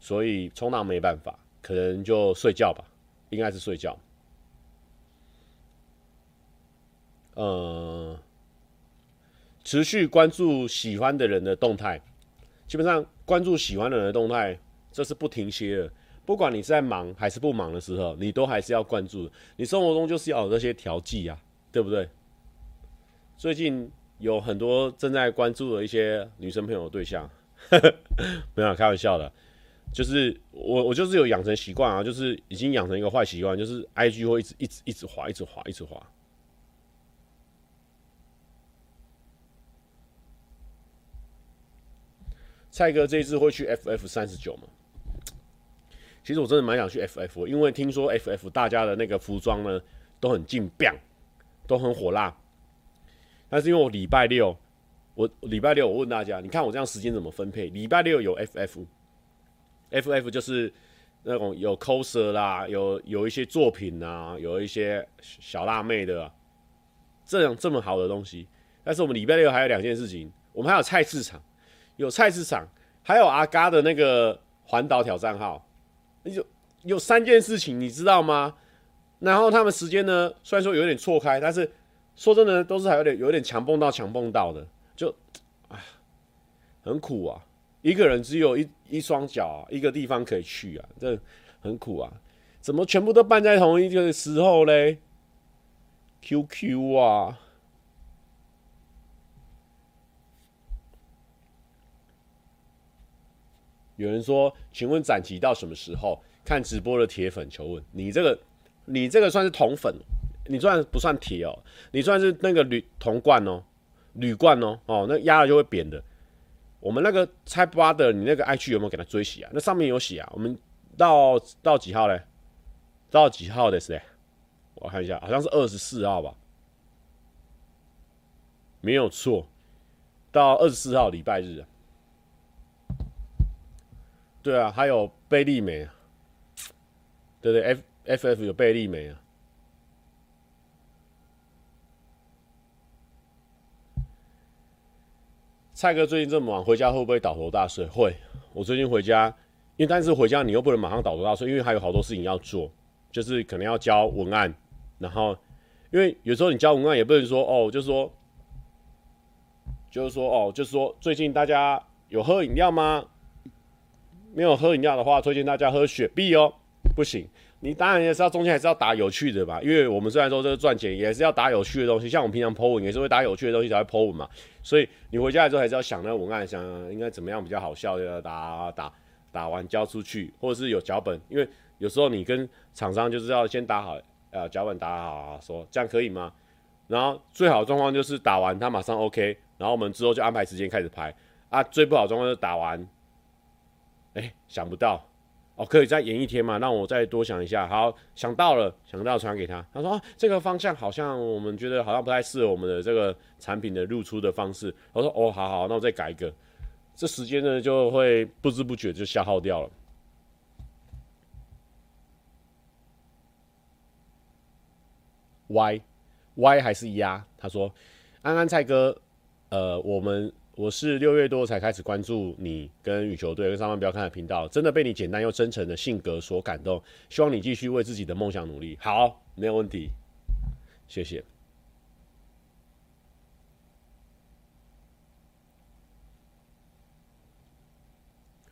所以冲浪没办法，可能就睡觉吧，应该是睡觉。嗯，持续关注喜欢的人的动态。基本上关注喜欢的人的动态，这是不停歇的。不管你是在忙还是不忙的时候，你都还是要关注。你生活中就是要有这些调剂啊，对不对？最近有很多正在关注的一些女生朋友的对象，没有开玩笑的，就是我我就是有养成习惯啊，就是已经养成一个坏习惯，就是 IG 会一直一直一直滑，一直滑，一直滑。蔡哥这一次会去 FF 三十九吗？其实我真的蛮想去 FF，因为听说 FF 大家的那个服装呢都很劲彪都很火辣。但是因为我礼拜六，我礼拜六我问大家，你看我这样时间怎么分配？礼拜六有 FF，FF 就是那种有 coser 啦，有有一些作品啊，有一些小辣妹的、这样这么好的东西。但是我们礼拜六还有两件事情，我们还有菜市场，有菜市场，还有阿嘎的那个环岛挑战号。有有三件事情，你知道吗？然后他们时间呢，虽然说有点错开，但是说真的，都是还有点有点强蹦到强蹦到的，就哎，很苦啊！一个人只有一一双脚啊，一个地方可以去啊，这很苦啊！怎么全部都办在同一个时候嘞？QQ 啊！有人说：“请问展期到什么时候？”看直播的铁粉求问：“你这个，你这个算是铜粉，你算不算铁哦？你算是那个铝铜罐哦，铝罐哦，哦，那压了就会扁的。我们那个拆八的，你那个 IG 有没有给他追洗啊？那上面有写啊。我们到到几号嘞？到几号的是？我看一下，好像是二十四号吧？没有错，到二十四号礼拜日啊。”对啊，还有贝利美啊，对对，F F F 有贝利美啊。蔡哥最近这么晚回家会不会倒头大睡？会。我最近回家，因为但是回家你又不能马上倒头大睡，因为还有好多事情要做，就是可能要交文案，然后因为有时候你交文案也不能说哦，就是说，就是说哦，就是说最近大家有喝饮料吗？没有喝饮料的话，推荐大家喝雪碧哦。不行，你当然也是要中间还是要打有趣的吧，因为我们虽然说这个赚钱，也是要打有趣的东西。像我们平常 po 文也是会打有趣的东西才会 po 文嘛。所以你回家的时候还是要想那个文案，想应该怎么样比较好笑，要打打打完交出去，或者是有脚本。因为有时候你跟厂商就是要先打好，呃，脚本打好，说这样可以吗？然后最好的状况就是打完他马上 OK，然后我们之后就安排时间开始拍。啊，最不好的状况就是打完。哎，想不到哦，可以再延一天嘛？让我再多想一下。好，想到了，想到传给他。他说、这个方向好像我们觉得好像不太适合我们的这个产品的露出的方式。我说哦，好好，那我再改一个。这时间呢就会不知不觉就消耗掉了。Y Y 还是压？他说安安蔡哥，呃，我们。我是六月多才开始关注你跟羽球队跟上班不要看的频道，真的被你简单又真诚的性格所感动。希望你继续为自己的梦想努力。好，没有问题，谢谢。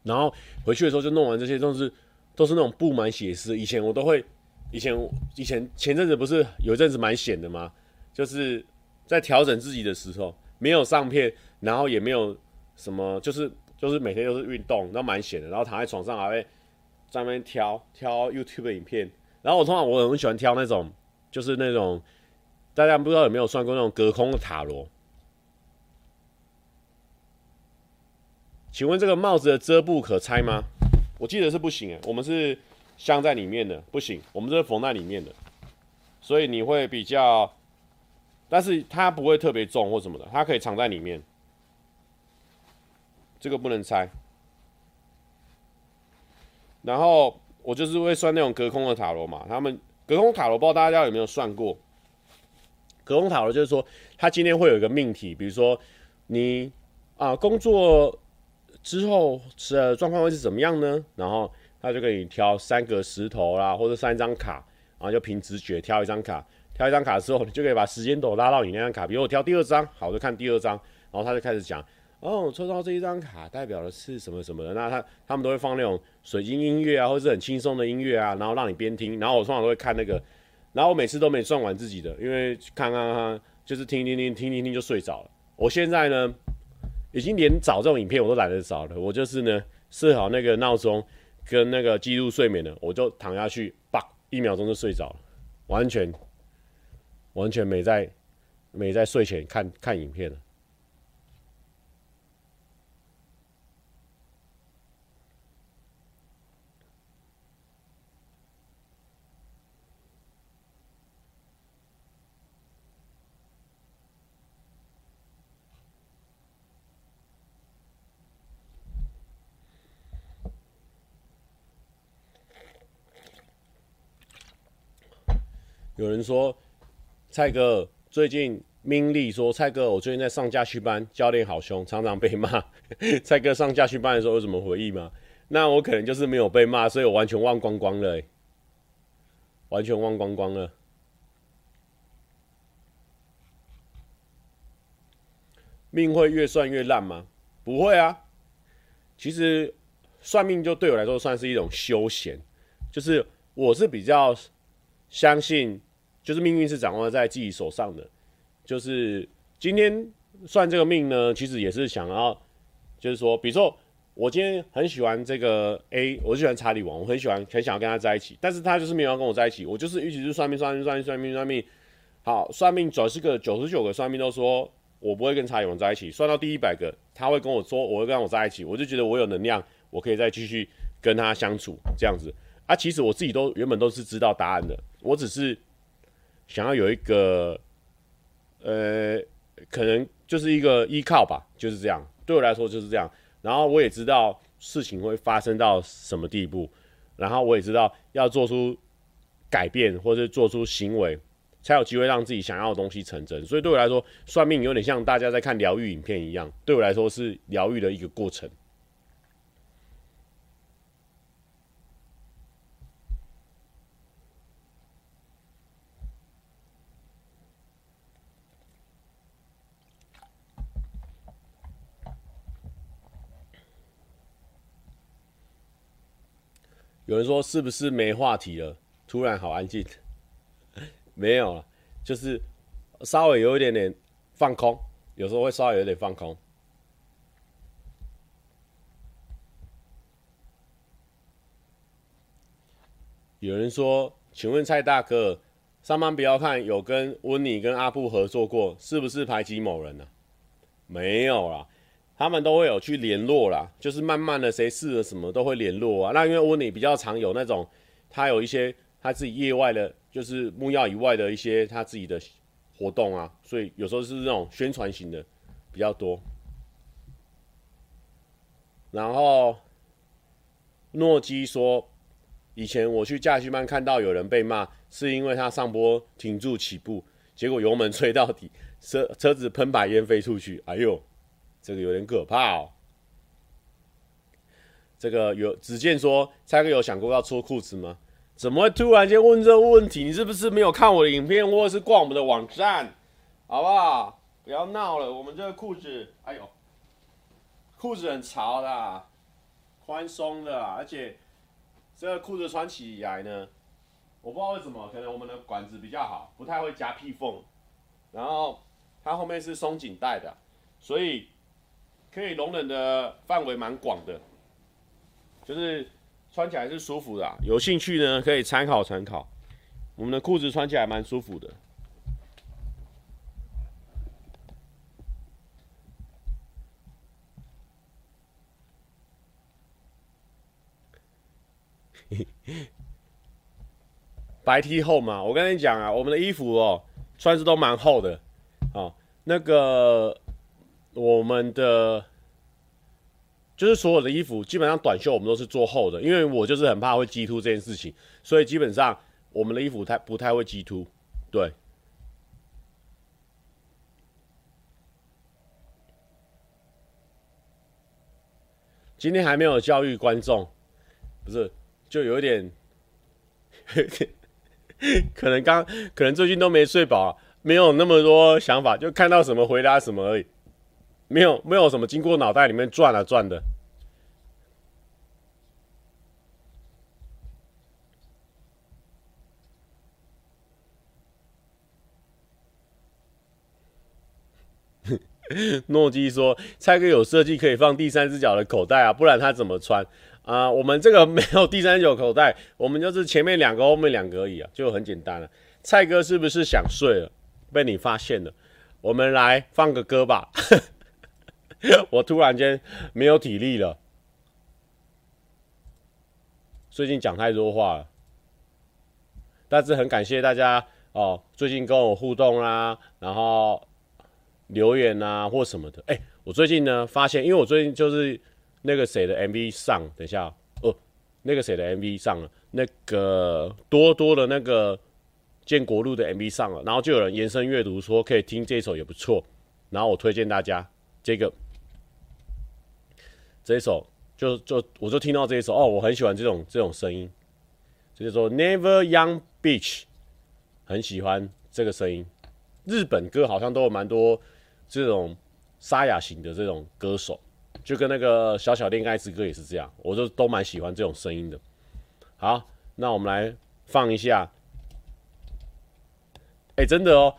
然后回去的时候就弄完这些，都是都是那种布满血丝。以前我都会，以前以前前阵子不是有一阵子蛮闲的吗？就是在调整自己的时候，没有上片。然后也没有什么，就是就是每天都是运动，然后蛮闲的。然后躺在床上还会在那边挑挑 YouTube 的影片。然后我通常我很喜欢挑那种，就是那种大家不知道有没有算过那种隔空的塔罗？请问这个帽子的遮布可拆吗？我记得是不行诶，我们是镶在里面的，不行，我们这是缝在里面的，所以你会比较，但是它不会特别重或什么的，它可以藏在里面。这个不能拆，然后我就是会算那种隔空的塔罗嘛。他们隔空塔罗，不知道大家有没有算过？隔空塔罗就是说，他今天会有一个命题，比如说你啊工作之后是状况会是怎么样呢？然后他就给你挑三个石头啦，或者三张卡，然后就凭直觉挑一张卡，挑一张卡之后，你就可以把时间轴拉到你那张卡。比如我挑第二张，好，我就看第二张，然后他就开始讲。哦，抽到这一张卡代表的是什么什么的？那他他们都会放那种水晶音乐啊，或者很轻松的音乐啊，然后让你边听。然后我通常都会看那个，然后我每次都没算完自己的，因为看看看，就是听听听听听听就睡着了。我现在呢，已经连找这种影片我都懒得找了，我就是呢设好那个闹钟跟那个记录睡眠的，我就躺下去，叭，一秒钟就睡着了，完全完全没在没在睡前看看影片了。有人说蔡哥最近命令说蔡哥，我最近在上驾训班，教练好凶，常常被骂。蔡哥上驾训班的时候有什么回忆吗？那我可能就是没有被骂，所以我完全忘光光了，完全忘光光了。命会越算越烂吗？不会啊。其实算命就对我来说算是一种休闲，就是我是比较相信，就是命运是掌握在自己手上的。就是今天算这个命呢，其实也是想要，就是说，比如说我今天很喜欢这个 A，我喜欢查理王，我很喜欢，很想要跟他在一起，但是他就是没有要跟我在一起，我就是一直是算命，算命，算命，算命，算命，好，算命九十个九十九个算命都说。我不会跟查理王在一起，算到第一百个，他会跟我说，我会跟我在一起，我就觉得我有能量，我可以再继续跟他相处这样子。啊，其实我自己都原本都是知道答案的，我只是想要有一个，呃，可能就是一个依靠吧，就是这样。对我来说就是这样。然后我也知道事情会发生到什么地步，然后我也知道要做出改变或者做出行为。才有机会让自己想要的东西成真，所以对我来说，算命有点像大家在看疗愈影片一样，对我来说是疗愈的一个过程。有人说是不是没话题了？突然好安静。没有了，就是稍微有一点点放空，有时候会稍微有点放空。有人说：“请问蔡大哥，上班不要看有跟温妮跟阿布合作过，是不是排挤某人呢、啊？”没有啦，他们都会有去联络啦，就是慢慢的谁试了什么都会联络啊。那因为温妮比较常有那种，他有一些他自己业外的。就是木曜以外的一些他自己的活动啊，所以有时候是那种宣传型的比较多。然后诺基说，以前我去驾训班看到有人被骂，是因为他上坡停住起步，结果油门吹到底，车车子喷白烟飞出去。哎呦，这个有点可怕哦。这个有子健说，蔡哥有想过要脱裤子吗？怎么会突然间问这个问题？你是不是没有看我的影片，或者是逛我们的网站？好不好？不要闹了。我们这个裤子，哎呦，裤子很潮的，宽松的，而且这个裤子穿起来呢，我不知道为什么，可能我们的管子比较好，不太会夹屁缝。然后它后面是松紧带的，所以可以容忍的范围蛮广的，就是。穿起来是舒服的啊，有兴趣呢可以参考参考。我们的裤子穿起来蛮舒服的。白 T 厚嘛？我跟你讲啊，我们的衣服哦，穿着都蛮厚的。哦，那个我们的。就是所有的衣服，基本上短袖我们都是做厚的，因为我就是很怕会激凸这件事情，所以基本上我们的衣服太不太会激凸。对。今天还没有教育观众，不是，就有点，可能刚可能最近都没睡饱，没有那么多想法，就看到什么回答什么而已。没有，没有什么经过脑袋里面转啊转的。诺基说：“蔡哥有设计可以放第三只脚的口袋啊，不然他怎么穿啊？我们这个没有第三只脚口袋，我们就是前面两个，后面两个而已啊，就很简单了。蔡哥是不是想睡了？被你发现了。我们来放个歌吧。” 我突然间没有体力了，最近讲太多话了，但是很感谢大家哦，最近跟我互动啦，然后留言啊或什么的。哎，我最近呢发现，因为我最近就是那个谁的 MV 上，等一下哦，那个谁的 MV 上了，那个多多的那个建国路的 MV 上了，然后就有人延伸阅读说可以听这首也不错，然后我推荐大家这个。这一首，就就我就听到这一首哦，我很喜欢这种这种声音，就是说 Never Young Bitch，很喜欢这个声音。日本歌好像都有蛮多这种沙哑型的这种歌手，就跟那个小小恋爱之歌也是这样，我就都蛮喜欢这种声音的。好，那我们来放一下。哎、真的哦，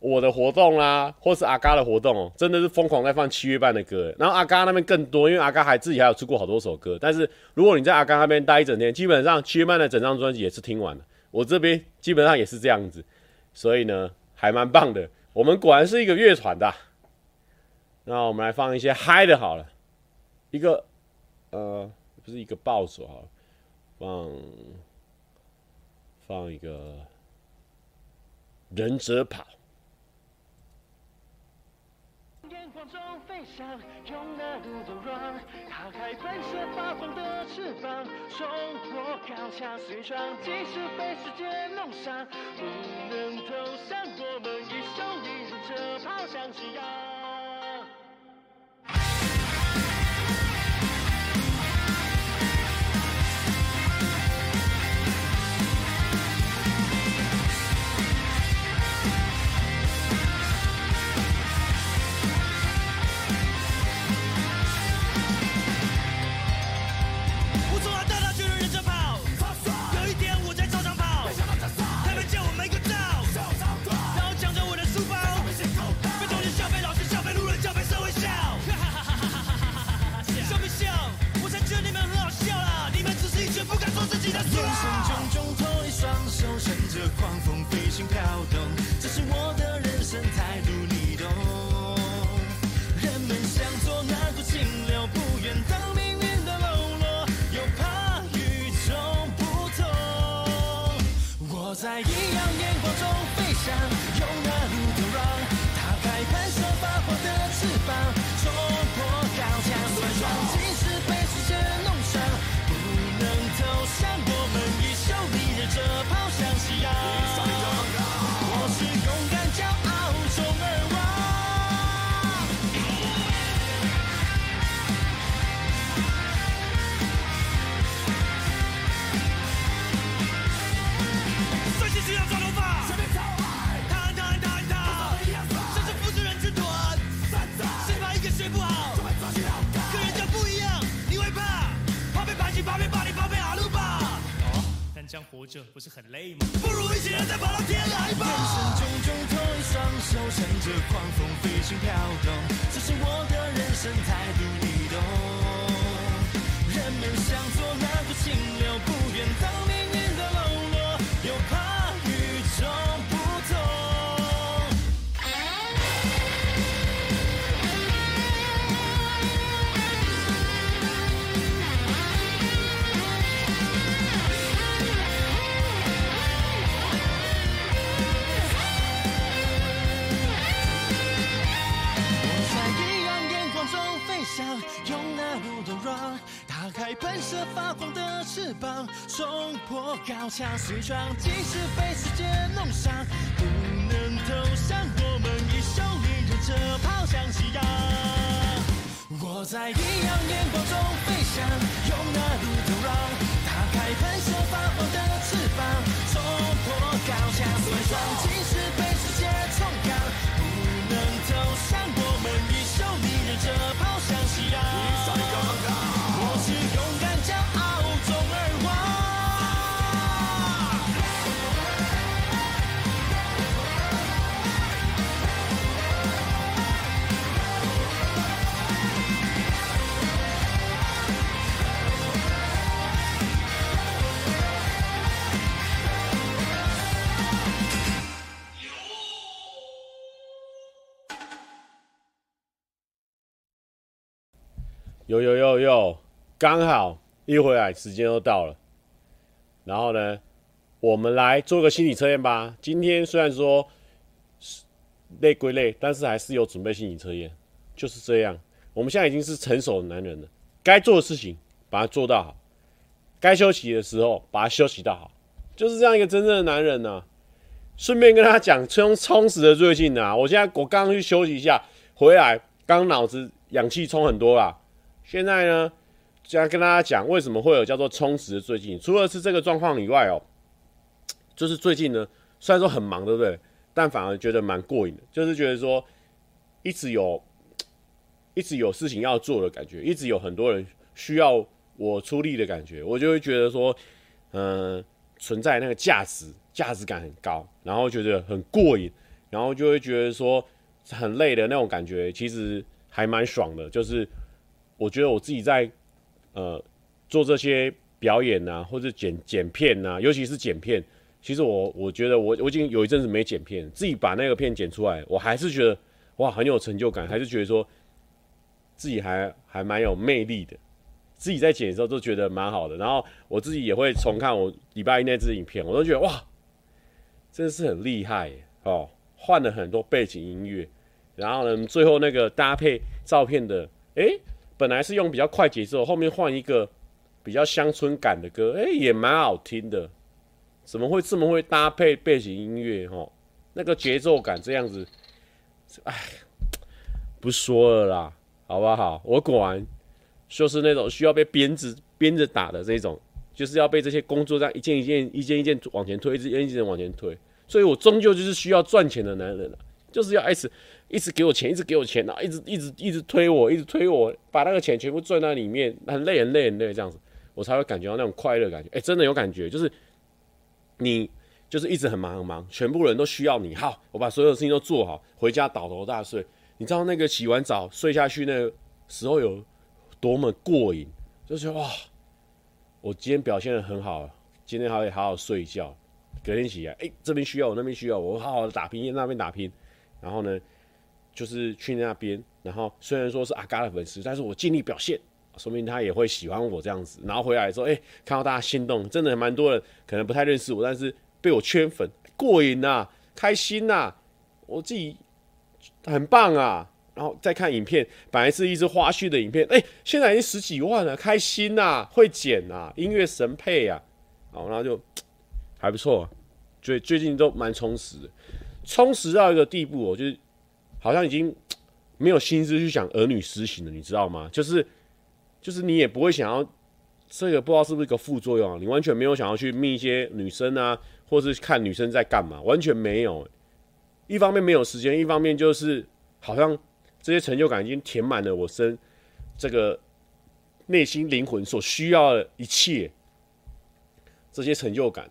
我的活动啦，或是阿嘎的活动哦，真的是疯狂在放七月半的歌。然后阿嘎那边更多，因为阿嘎还自己还有出过好多首歌。但是如果你在阿嘎那边待一整天，基本上七月半的整张专辑也是听完了。我这边基本上也是这样子，所以呢，还蛮棒的。我们果然是一个乐团的、那我们来放一些嗨的，好了，一个呃，不是一个爆手好了，放放一个。忍者跑。眼光中飞翔，用那路的 run，打开喷射发光的翅膀，冲破高墙碎窗，即使被世界弄伤，不能投降，我们一手一狂风飞行飘动，这是我的人生态度，你懂。人们想做那股清流，不愿当命运的喽啰，又怕与众不同。我在异样眼光中飞翔。活着不是很累吗？不如一起人再跑到天来吧！人生种种痛，双手乘着狂风飞行飘动，这是我的人生态度，你懂？人们想做那股清流，不愿当命喷射发光的翅膀，冲破高墙碎窗，即使被世界弄伤，不能投降。我们一手一人着跑向夕阳。我在异样眼光中飞翔，用那路途让，打开喷射发光的翅膀，冲破高墙碎窗，即使被世界冲干，有有有有，刚好一回来时间又到了，然后呢，我们来做个心理测验吧。今天虽然说累归累，但是还是有准备心理测验，就是这样。我们现在已经是成熟的男人了，该做的事情把它做到好，该休息的时候把它休息到好，就是这样一个真正的男人呢、顺便跟他讲充充实的最近啊，我现在我刚刚去休息一下，回来刚脑子氧气充很多啦。现在呢，就要跟大家讲为什么会有叫做充实的最近。除了是这个状况以外哦，就是最近呢，虽然说很忙，对不对？但反而觉得蛮过瘾的，就是觉得说一直有一直有事情要做的感觉，一直有很多人需要我出力的感觉，我就会觉得说，嗯、存在那个价值。价值感很高，然后觉得很过瘾，然后就会觉得说很累的那种感觉，其实还蛮爽的。就是我觉得我自己在呃做这些表演呐、或者剪剪片呐、尤其是剪片，其实我我觉得我我已经有一阵子没剪片，自己把那个片剪出来，我还是觉得哇很有成就感，还是觉得说自己还还蛮有魅力的。自己在剪的时候都觉得蛮好的，然后我自己也会重看我礼拜一那支影片，我都觉得哇。真的是很厉害哦！换了很多背景音乐，然后呢，最后那个搭配照片的，哎、本来是用比较快节奏，后面换一个比较乡村感的歌，哎、也蛮好听的。怎么会这么会搭配背景音乐？哦，那个节奏感这样子，哎，不说了啦，好不好？我果然就是那种需要被鞭子鞭着打的这种，就是要被这些工作这样一件一件、一件一件往前推，一件一件往前推。所以我终究就是需要赚钱的男人了，就是要一直一直给我钱，一直给我钱，然后一直一直一直推我，一直推我，把那个钱全部赚在里面，很累很累很累这样子，我才会感觉到那种快乐感觉。哎，真的有感觉，就是你就是一直很忙很忙，全部人都需要你。好，我把所有的事情都做好，回家倒头大睡。你知道那个洗完澡睡下去那个时候有多么过瘾？就是哇，我今天表现的很好，今天还会好好睡觉。隔天起来，哎、这边需要我，那边需要，我好好的打拼，那边打拼。然后呢，就是去那边。然后虽然说是阿嘎的粉丝，但是我尽力表现，说明他也会喜欢我这样子。然后回来说，哎、看到大家心动，真的蛮多人可能不太认识我，但是被我圈粉，过瘾呐，开心呐，我自己很棒啊。然后再看影片，本来是一支花絮的影片，哎、现在已经十几万了，开心呐，会剪呐，音乐神配啊。好，然后就还不错。最最近都蛮充实的，充实到一个地步，我就好像已经没有心思去想儿女私情了，你知道吗？就是就是你也不会想要这个，不知道是不是一个副作用啊？你完全没有想要去密一些女生啊，或是看女生在干嘛，完全没有。一方面没有时间，一方面就是好像这些成就感已经填满了我身这个内心灵魂所需要的一切，这些成就感。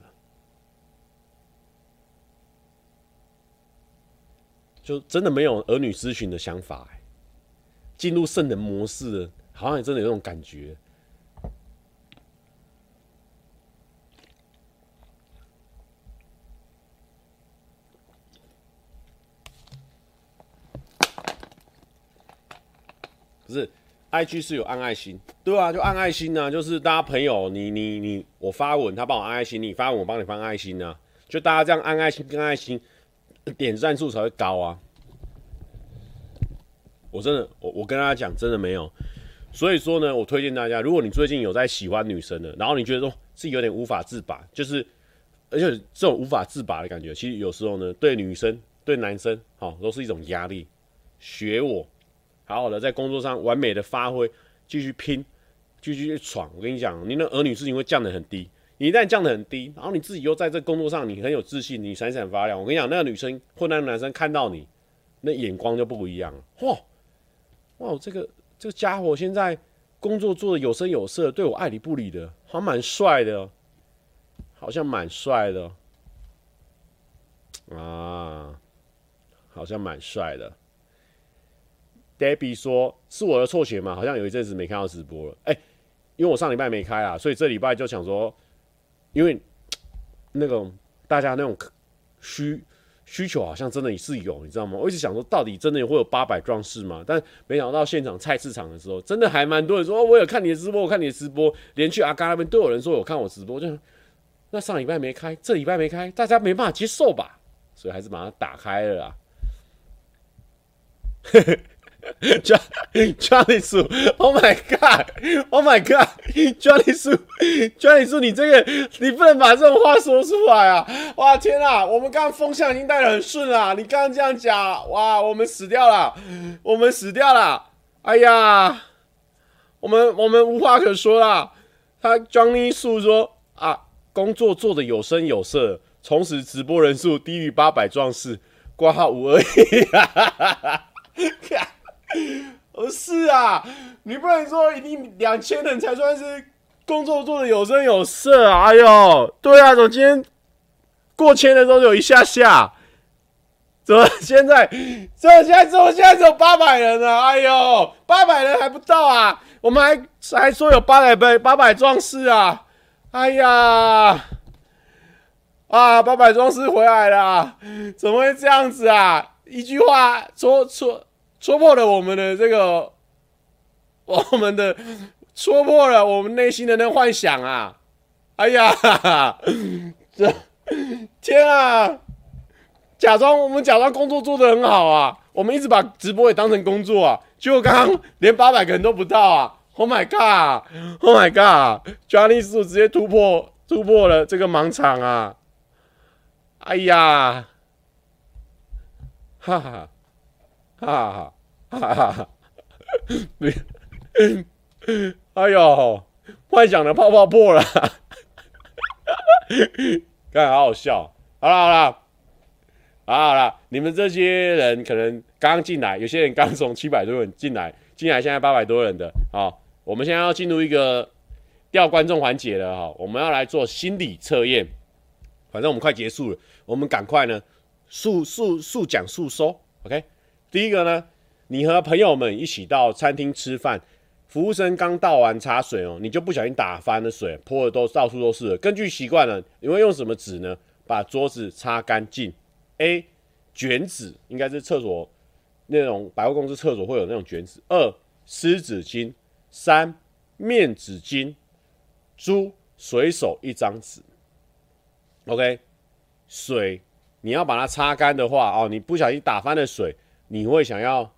就真的没有儿女私情的想法，哎，进入圣人模式了，好像也真的有种感觉。不是，IG 是有按爱心，对啊，就按爱心啊，就是大家朋友，你你你，我发文，他帮我按爱心，你发文，我帮你发爱心啊，就大家这样按爱心跟爱心。点赞数才会高啊！我真的，我我跟大家讲，真的没有。所以说呢，我推荐大家，如果你最近有在喜欢女生的，然后你觉得说自己有点无法自拔，就是而且这种无法自拔的感觉，其实有时候呢，对女生、对男生，好、哦，都是一种压力。学我，好好的在工作上完美的发挥，继续拼，继续去闯。我跟你讲，你的儿女事情会降得很低。你一旦降得很低，然后你自己又在这工作上你很有自信，你闪闪发亮。我跟你讲，那个女生或那个男生看到你，那眼光就不一样了。嚯，哇，这个这个家伙现在工作做得有声有色，对我爱理不理的，好像蛮帅的，好像蛮帅的啊，好像蛮帅的。Debbie 说：“是我的错觉吗？好像有一阵子没看到直播了。哎，因为我上礼拜没开啊，所以这礼拜就想说。”因为那个大家那种需需求好像真的也是有，你知道吗？我一直想说，到底真的会有八百壮士吗？但没想到现场菜市场的时候，真的还蛮多人说，我有看你的直播，我看你的直播，连去阿嘎那边都有人说有看我直播，就那上礼拜没开，这礼拜没开，大家没办法接受吧？所以还是把它打开了啊。Johnny Su，Oh my God，Oh my God，Johnny Su，Johnny Su，你这个你不能把这种话说出来啊！哇天啊，我们刚刚风向已经带得很顺了，你刚刚这样讲，哇，我们死掉了，我们死掉了，哎呀，我们我们无话可说啦。他 Johnny Su 说啊，工作做得有声有色，从此直播人数低于八百壮士，挂号五而已。不 是啊，你不能说一定两千人才算是工作做得有声有色啊！哎呦，对啊，怎么今天过千的时候有一下下，怎么现在，怎么现在怎么现在只有八百人啊？哎呦，八百人还不到啊！我们还还说有八百倍八百壮士啊！哎呀，啊，八百壮士回来了，怎么会这样子啊？一句话戳戳。戳破了我们的这个，我们的戳破了我们内心的那幻想啊！哎呀，这天啊！假装我们假装工作做得很好啊，我们一直把直播也当成工作啊，结果刚刚连八百个人都不到啊！Oh my god！Oh my god！Johnny Su 直接突破突破了这个盲场啊！哎呀，哈哈。哈哈哈哈哈！你，哎呦，幻想的泡泡破了，看好好笑。好了好了，好了，你们这些人可能刚进来，有些人刚从七百多人进来，进来现在八百多人的啊。我们现在要进入一个调观众环节了哈，我们要来做心理测验。反正我们快结束了，我们赶快呢速速速讲速收，OK。第一个呢，你和朋友们一起到餐厅吃饭，服务生刚倒完茶水哦，你就不小心打翻了水，泼的都到处都是了。根据习惯了，你会用什么纸呢？把桌子擦干净。A. 卷纸，应该是厕所那种百货公司厕所会有那种卷纸。二.湿纸巾。三.面纸巾。猪随手一张纸。OK，水你要把它擦干的话哦，你不小心打翻了水。你会想要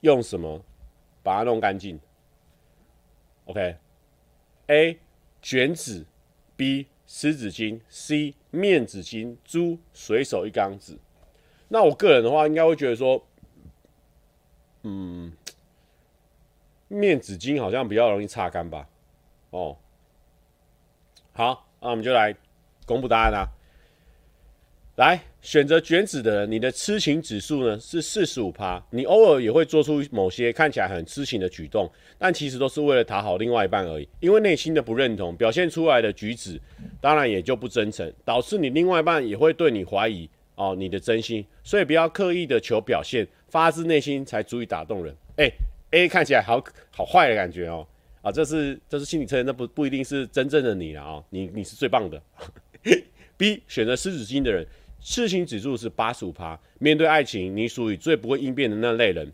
用什么把它弄干净？OK，A 卷纸，B 湿纸巾，C 面纸巾，猪随手一缸子。那我个人的话，应该会觉得说，嗯，面纸巾好像比较容易擦干吧。哦，好，那我们就来公布答案啦。来选择卷纸的人，你的痴情指数呢是四十五趴。你偶尔也会做出某些看起来很痴情的举动，但其实都是为了讨好另外一半而已。因为内心的不认同，表现出来的举止当然也就不真诚，导致你另外一半也会对你怀疑哦你的真心。所以不要刻意的求表现，发自内心才足以打动人。哎、A 看起来好好坏的感觉哦啊，这是这是心理测验，那不不一定是真正的你了啊、哦，你你是最棒的。B 选择湿纸巾的人。痴情指数是八十五趴。面对爱情，你属于最不会应变的那类人。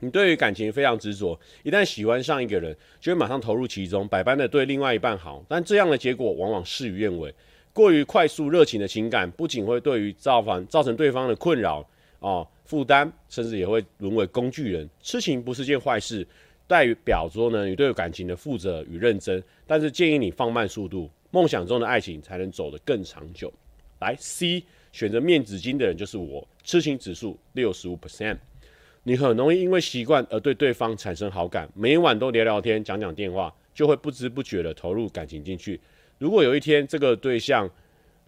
你对于感情非常执着，一旦喜欢上一个人，就会马上投入其中，百般的对另外一半好。但这样的结果往往事与愿违。过于快速热情的情感，不仅会对于造反造成对方的困扰哦负担，甚至也会沦为工具人。痴情不是件坏事，代表说呢，你对感情的负责与认真。但是建议你放慢速度，梦想中的爱情才能走得更长久。来 C 选择面纸巾的人就是我，痴情指数六十五 percent。你很容易因为习惯而对对方产生好感，每晚都聊聊天、讲讲电话，就会不知不觉的投入感情进去。如果有一天这个对象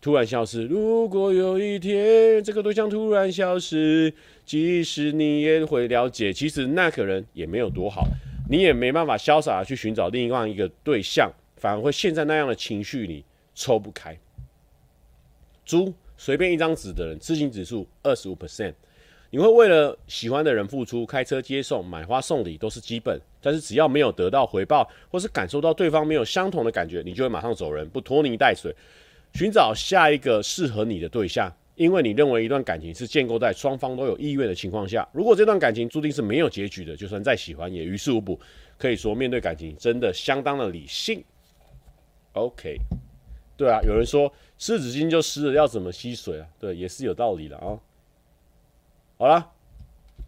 突然消失，如果有一天这个对象突然消失，即使你也会了解，其实那个人也没有多好，你也没办法潇洒的去寻找另外一个对象，反而会陷在那样的情绪里抽不开。猪随便一张纸的人，痴情指数二十五 percent。你会为了喜欢的人付出，开车接送、买花送礼都是基本。但是只要没有得到回报，或是感受到对方没有相同的感觉，你就会马上走人，不拖泥带水，寻找下一个适合你的对象。因为你认为一段感情是建构在双方都有意愿的情况下。如果这段感情注定是没有结局的，就算再喜欢也于事无补。可以说，面对感情真的相当的理性。OK。对啊，有人说湿纸巾就湿了，要怎么吸水啊？对，也是有道理的啊。好了，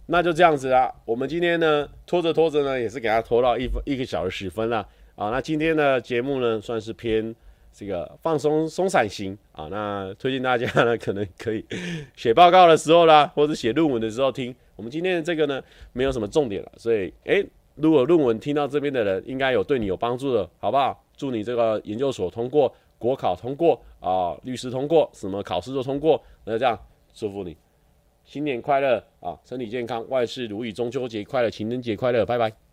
那就这样子啦。我们今天呢，拖着拖着呢，也是给他拖到一分一个小时十分了啊。那今天的节目呢，算是偏这个放松松散型啊。那推荐大家呢，可能可以写报告的时候啦，或者写论文的时候听。我们今天的这个呢，没有什么重点了，所以诶，如果论文听到这边的人，应该有对你有帮助的，好不好？祝你这个研究所通过，国考通过啊，律师通过，什么考试都通过。那这样祝福你，新年快乐啊，身体健康，万事如意，中秋节快乐，情人节快乐，拜拜。